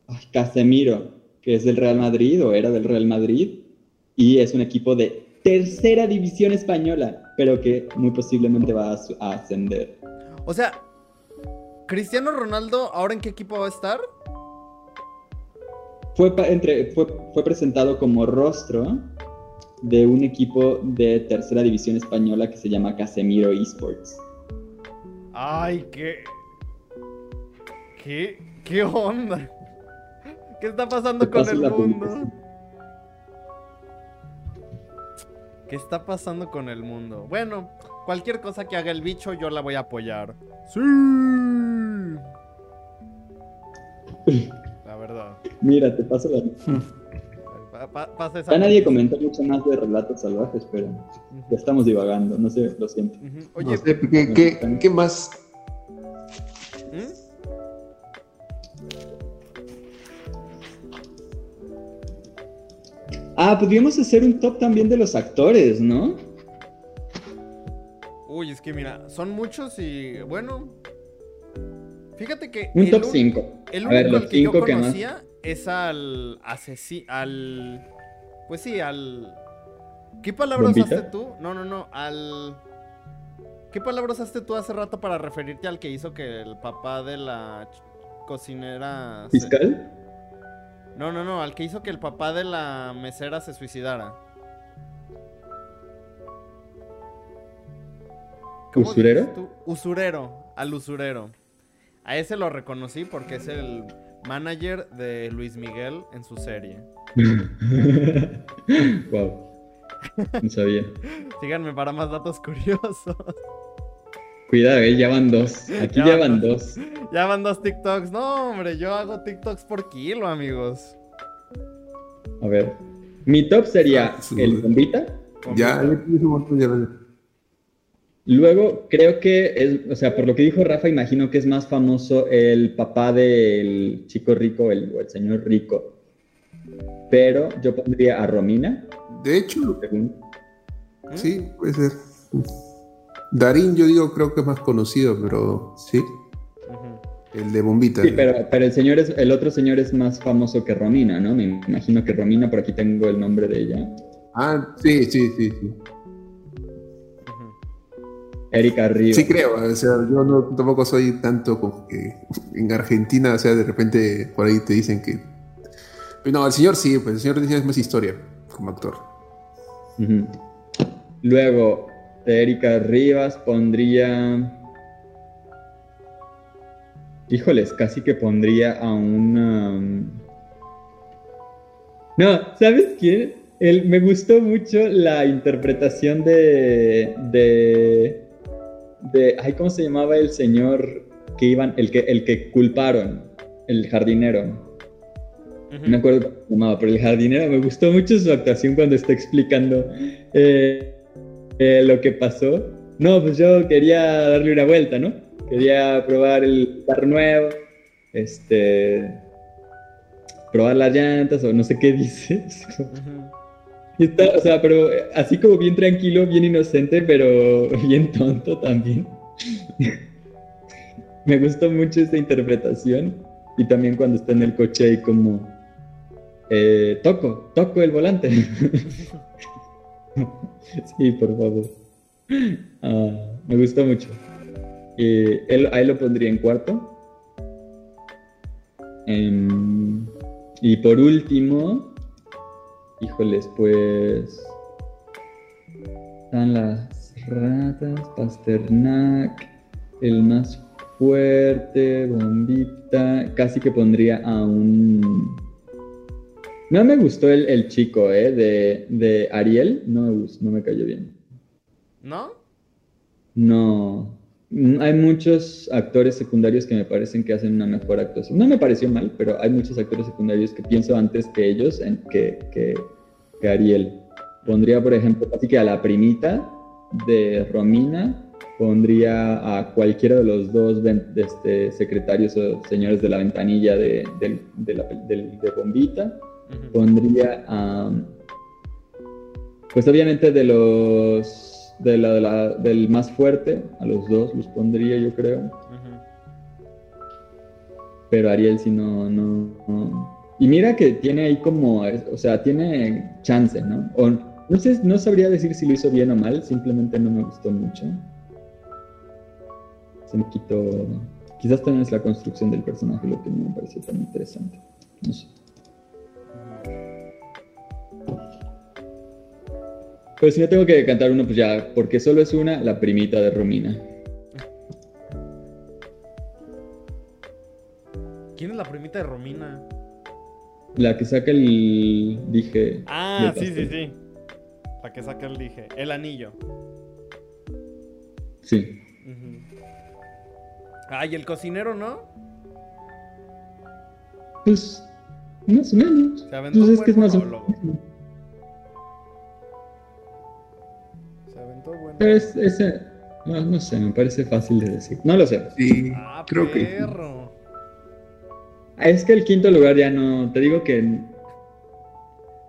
Ay, Casemiro, que es del Real Madrid o era del Real Madrid y es un equipo de tercera división española, pero que muy posiblemente va a, ascender. O sea, Cristiano Ronaldo, ¿ahora en qué equipo va a estar? Fue, entre, fue, fue presentado como rostro de un equipo de tercera división española que se llama Casemiro Esports. Ay, qué. ¿Qué? ¿Qué onda? ¿Qué está pasando con el mundo? publicación. ¿Qué está pasando con el mundo? Bueno, cualquier cosa que haga el bicho, yo la voy a apoyar. ¡Sí! La verdad. Mira, te paso la... Pa- pa- pasa esa Ya nadie comentó mucho más de relatos salvajes, pero ya estamos divagando, no sé, lo siento. Ujú. No Oye, sé, ¿qué, qué, qué más? ¿Mm? Ah, podríamos hacer un top también de los actores, ¿no? Uy, es que mira, son muchos y bueno. Fíjate que. Un el top un- 5. El A ver, único los que yo 5 que más. conocía es al asesino. Al. Pues sí, al. ¿Qué palabra usaste tú? No, no, no. Al. ¿Qué palabra usaste tú hace rato para referirte al que hizo que el papá de la cocinera. se- ¿Fiscal? No, no, no. Al que hizo que el papá de la mesera se suicidara. ¿Cómo ¿Usurero? tú? Usurero. Al usurero. A ese lo reconocí porque es el manager de Luis Miguel en su serie. *laughs* wow. No sabía. *laughs* Síganme para más datos curiosos. Cuidado, eh, ya van dos. Aquí Ya ya, van dos. ya van dos TikToks. No, hombre, yo hago TikToks por kilo, amigos. A ver. Mi top sería Ah, el bombita. Ya, Luego, creo que es, o sea, por lo que dijo Rafa, imagino que es más famoso el papá del chico rico, el, o el señor rico. Pero yo pondría a Romina, De hecho, sí, puede ser. Darín, yo digo, creo que es más conocido, pero sí, el de Bombita. Sí, pero, pero el señor es, el otro señor es más famoso que Romina, ¿no? Me imagino que Romina, por aquí tengo el nombre de ella. Ah, sí, sí, sí, sí. Erika Rivas. Sí creo, o sea, yo no, tampoco soy tanto como que en Argentina, o sea, de repente por ahí te dicen que... No, el señor sí, pues el señor dice es más historia como actor. Luego, de Erika Rivas pondría. Híjoles, casi que pondría a una. No, ¿sabes quién? El- me gustó mucho la interpretación de. de. de. Ay, ¿cómo se llamaba el señor que iban. el que, el que culparon? El jardinero. No me acuerdo cómo se llamaba, pero el jardinero me gustó mucho su actuación cuando está explicando eh, eh, lo que pasó. No, pues yo quería darle una vuelta, ¿no? Quería probar el carro nuevo, este, probar las llantas o no sé qué *laughs* dice. Ujú. Y está, o sea, pero así como bien tranquilo, bien inocente, pero *laughs* bien tonto también. *laughs* Me gustó mucho esta interpretación. Y también cuando está en el coche y como eh, toco, toco el volante. *laughs* sí, por favor. Ah, me gustó mucho. Y él, ahí lo pondría en cuarto. Em, y por último, híjoles, pues están las ratas, Pasternak, el más fuerte, bombita, casi que pondría a un... No me gustó el, chico, ¿eh? De, de, Ariel, no me gustó, no me cayó bien. ¿No? No. Hay muchos actores secundarios que me parecen que hacen una mejor actuación. No me pareció mal, pero hay muchos actores secundarios que pienso antes que ellos, en, que, que, que Ariel. Pondría, por ejemplo, casi que a la primita de Romina pondría a cualquiera de los dos este, secretarios o señores de la ventanilla de, Bombita. Pondría a. pues obviamente de los. De la, del más fuerte, a los dos los pondría, yo creo. Pero Ariel si no, no, Y mira que tiene ahí como. O sea, tiene chance, ¿no? O, no sé, no sabría decir si lo hizo bien o mal, simplemente no me gustó mucho me quitó. Quizás también es la construcción del personaje lo que me pareció tan interesante. No sé. Pero si no tengo que cantar uno, pues ya, porque solo es una, la primita de Romina. ¿Quién es la primita de Romina? La que saca el dije. Ah, sí, sí, sí. La que saca el dije. El anillo. Sí. Ay, el cocinero, ¿no? Pues, más o menos. Se aventó pues es que es más o menos. Pero es, ese, no, no, sé, me parece fácil de decir. No lo sé. Sí, ah, creo perro. que. Es que el quinto lugar ya no. Te digo que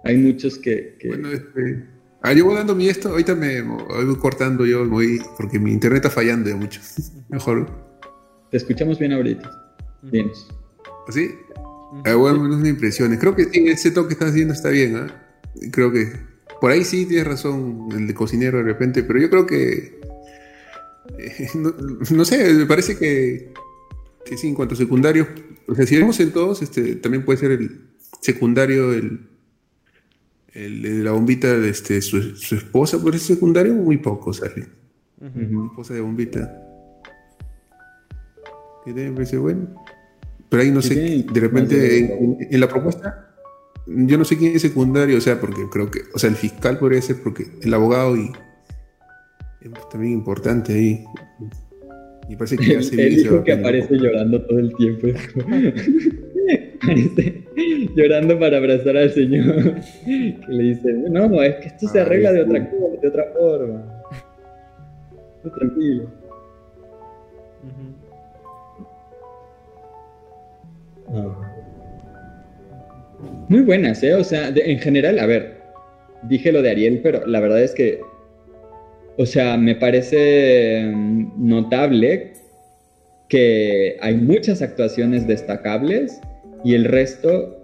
hay muchos que. que... Bueno, este. Ah, yo voy dando mi esto, ahorita me voy cortando yo, voy, porque mi internet está fallando de mucho. *laughs* Mejor te escuchamos bien ahorita. Bien. ¿Sí? Ah, bueno, unas impresiones. Creo que sí, ese toque que estás haciendo está bien, ¿ah? Creo que por ahí sí tienes razón, el de cocinero de repente, pero yo creo que. Eh, no, sé, me parece que, que sí, en cuanto a secundario, o sea, si vemos en todos, este, también puede ser el secundario, el, el de la bombita de este, su, esposa, por ese secundario, muy poco sale. Esposa de bombita que debe ser bueno. Pero ahí no sé, de repente en, la propuesta, yo no sé quién es secundario, o sea, porque creo que, o sea, el fiscal podría ser porque el abogado y es también importante ahí. Y parece que hace *laughs* el, hijo que aparece llorando todo el tiempo. *laughs* aparece llorando para abrazar al señor. *laughs* Que le dice, no, es que esto se arregla de otra, de otra forma. Tranquilo. Muy buenas, ¿eh? O sea, en general, a ver, dije lo de Ariel, pero la verdad es que, o sea, me parece mm, notable que hay muchas actuaciones destacables y el resto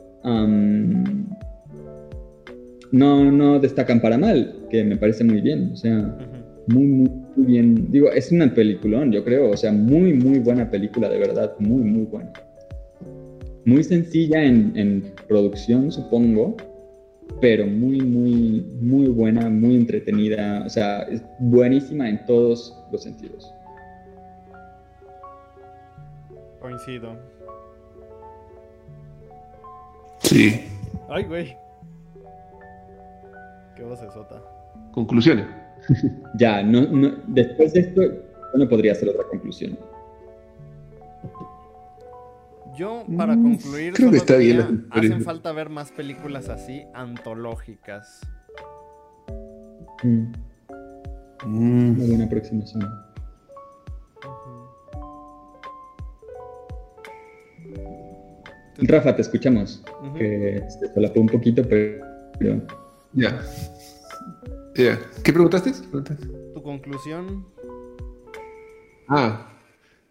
no, no destacan para mal, que me parece muy bien, o sea, muy, muy, muy bien. Digo, es una peliculón, yo creo, o sea, muy, muy buena película, de verdad, muy, muy buena muy sencilla en, producción, supongo, pero muy, muy, muy buena, muy entretenida, o sea, es buenísima en todos los sentidos. Coincido. Sí. Ay, güey. Qué voz sota. Conclusiones. *laughs* ya, no, no, después de esto, no podría hacer otra conclusión. Yo, para mm, concluir, creo que está bien. Hacen falta ver más películas así, antológicas. Mm. Mm. Una buena aproximación. Rafa, te escuchamos. Que se solapó un poquito, pero Ya. Ya. ¿Qué preguntaste? ¿Tu conclusión? Ah,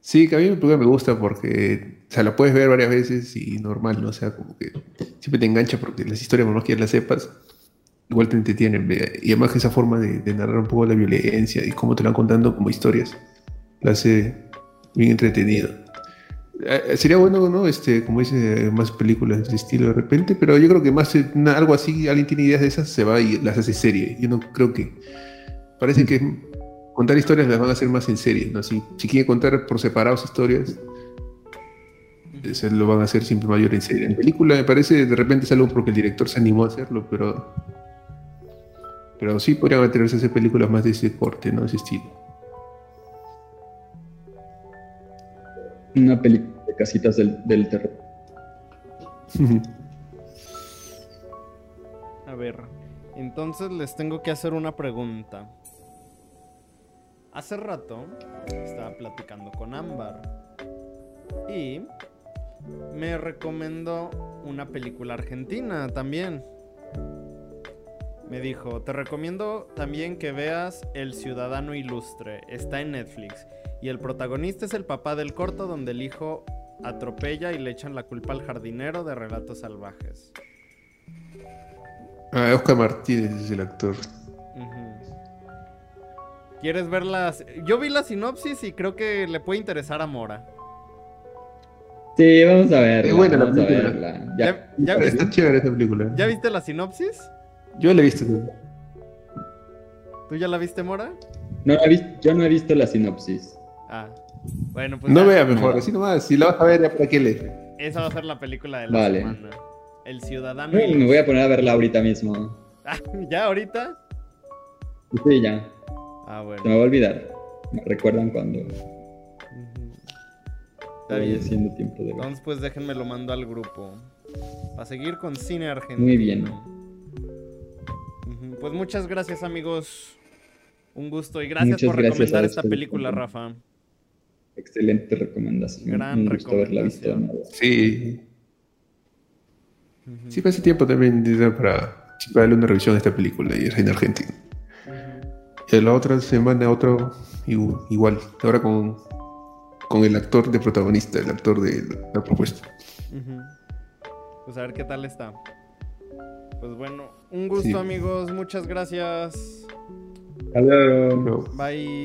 sí, que a mí me gusta porque, o sea, la puedes ver varias veces y normal, ¿no? O sea, como que siempre te engancha porque las historias, por más que las sepas, igual te entretienen. Y además que esa forma de, de narrar un poco la violencia y cómo te la van contando como historias, la hace bien entretenido. Eh, Sería bueno, ¿no? Este, como dice, más películas de ese estilo de repente, pero yo creo que más eh, una- algo así, alguien tiene ideas de esas, se va y las hace serie. Yo no creo que. Parece que contar historias las van a hacer más en serie, ¿no? Si, si quieren contar por separados historias, eso lo van a hacer siempre mayor en serie. En película me parece de repente es algo porque el director se animó a hacerlo, pero. Pero sí podrían atreverse a hacer películas más de ese corte, ¿no? Ese estilo. Una película de casitas del, del terror. *laughs* A ver, entonces les tengo que hacer una pregunta. Hace rato estaba platicando con Ámbar y me recomendó una película argentina también. Me dijo, te recomiendo también que veas El Ciudadano Ilustre, está en Netflix. Y el protagonista es el papá del corto donde el hijo atropella y le echan la culpa al jardinero de Relatos Salvajes. Ah, Oscar Martínez es el actor. ¿Quieres verlas? Yo vi la sinopsis y creo que le puede interesar a Mora. Sí, vamos a verla. Es buena la vamos a película. verla. Ya. ¿Ya, ya vi- Está chévere esa película. ya viste la sinopsis? Yo la he visto. ¿Tú ya la viste, Mora? No la he vis- yo no he visto la sinopsis. Ah. Bueno, pues No ya, vea mejor, así nomás. Si la vas a ver, ya para qué le. esa va a ser la película de la Vale. semana. El Ciudadano. Ay, me voy a poner a verla ahorita mismo. *laughs* ¿Ya ahorita? Sí, ya. Ah, bueno. Se me va a olvidar. Me recuerdan cuando. Está voy bien. haciendo tiempo de ver. Entonces, pues déjenme lo mando al grupo. Para seguir con cine argentino. Muy bien. Pues muchas gracias, amigos. Un gusto y gracias Muchas por gracias recomendar esta película, Rafa. Excelente recomendación. Gran Un gusto haberla visto. de recomendación. nuevo. Sí. Sí, hace tiempo también sí, para darle una revisión a esta película y es en Argentina. La otra semana otro igu- igual. Ahora con, con el actor de protagonista, el actor de la, propuesta. Pues a ver qué tal está. Pues bueno, un gusto Sí. amigos, muchas gracias. Hasta luego. Bye.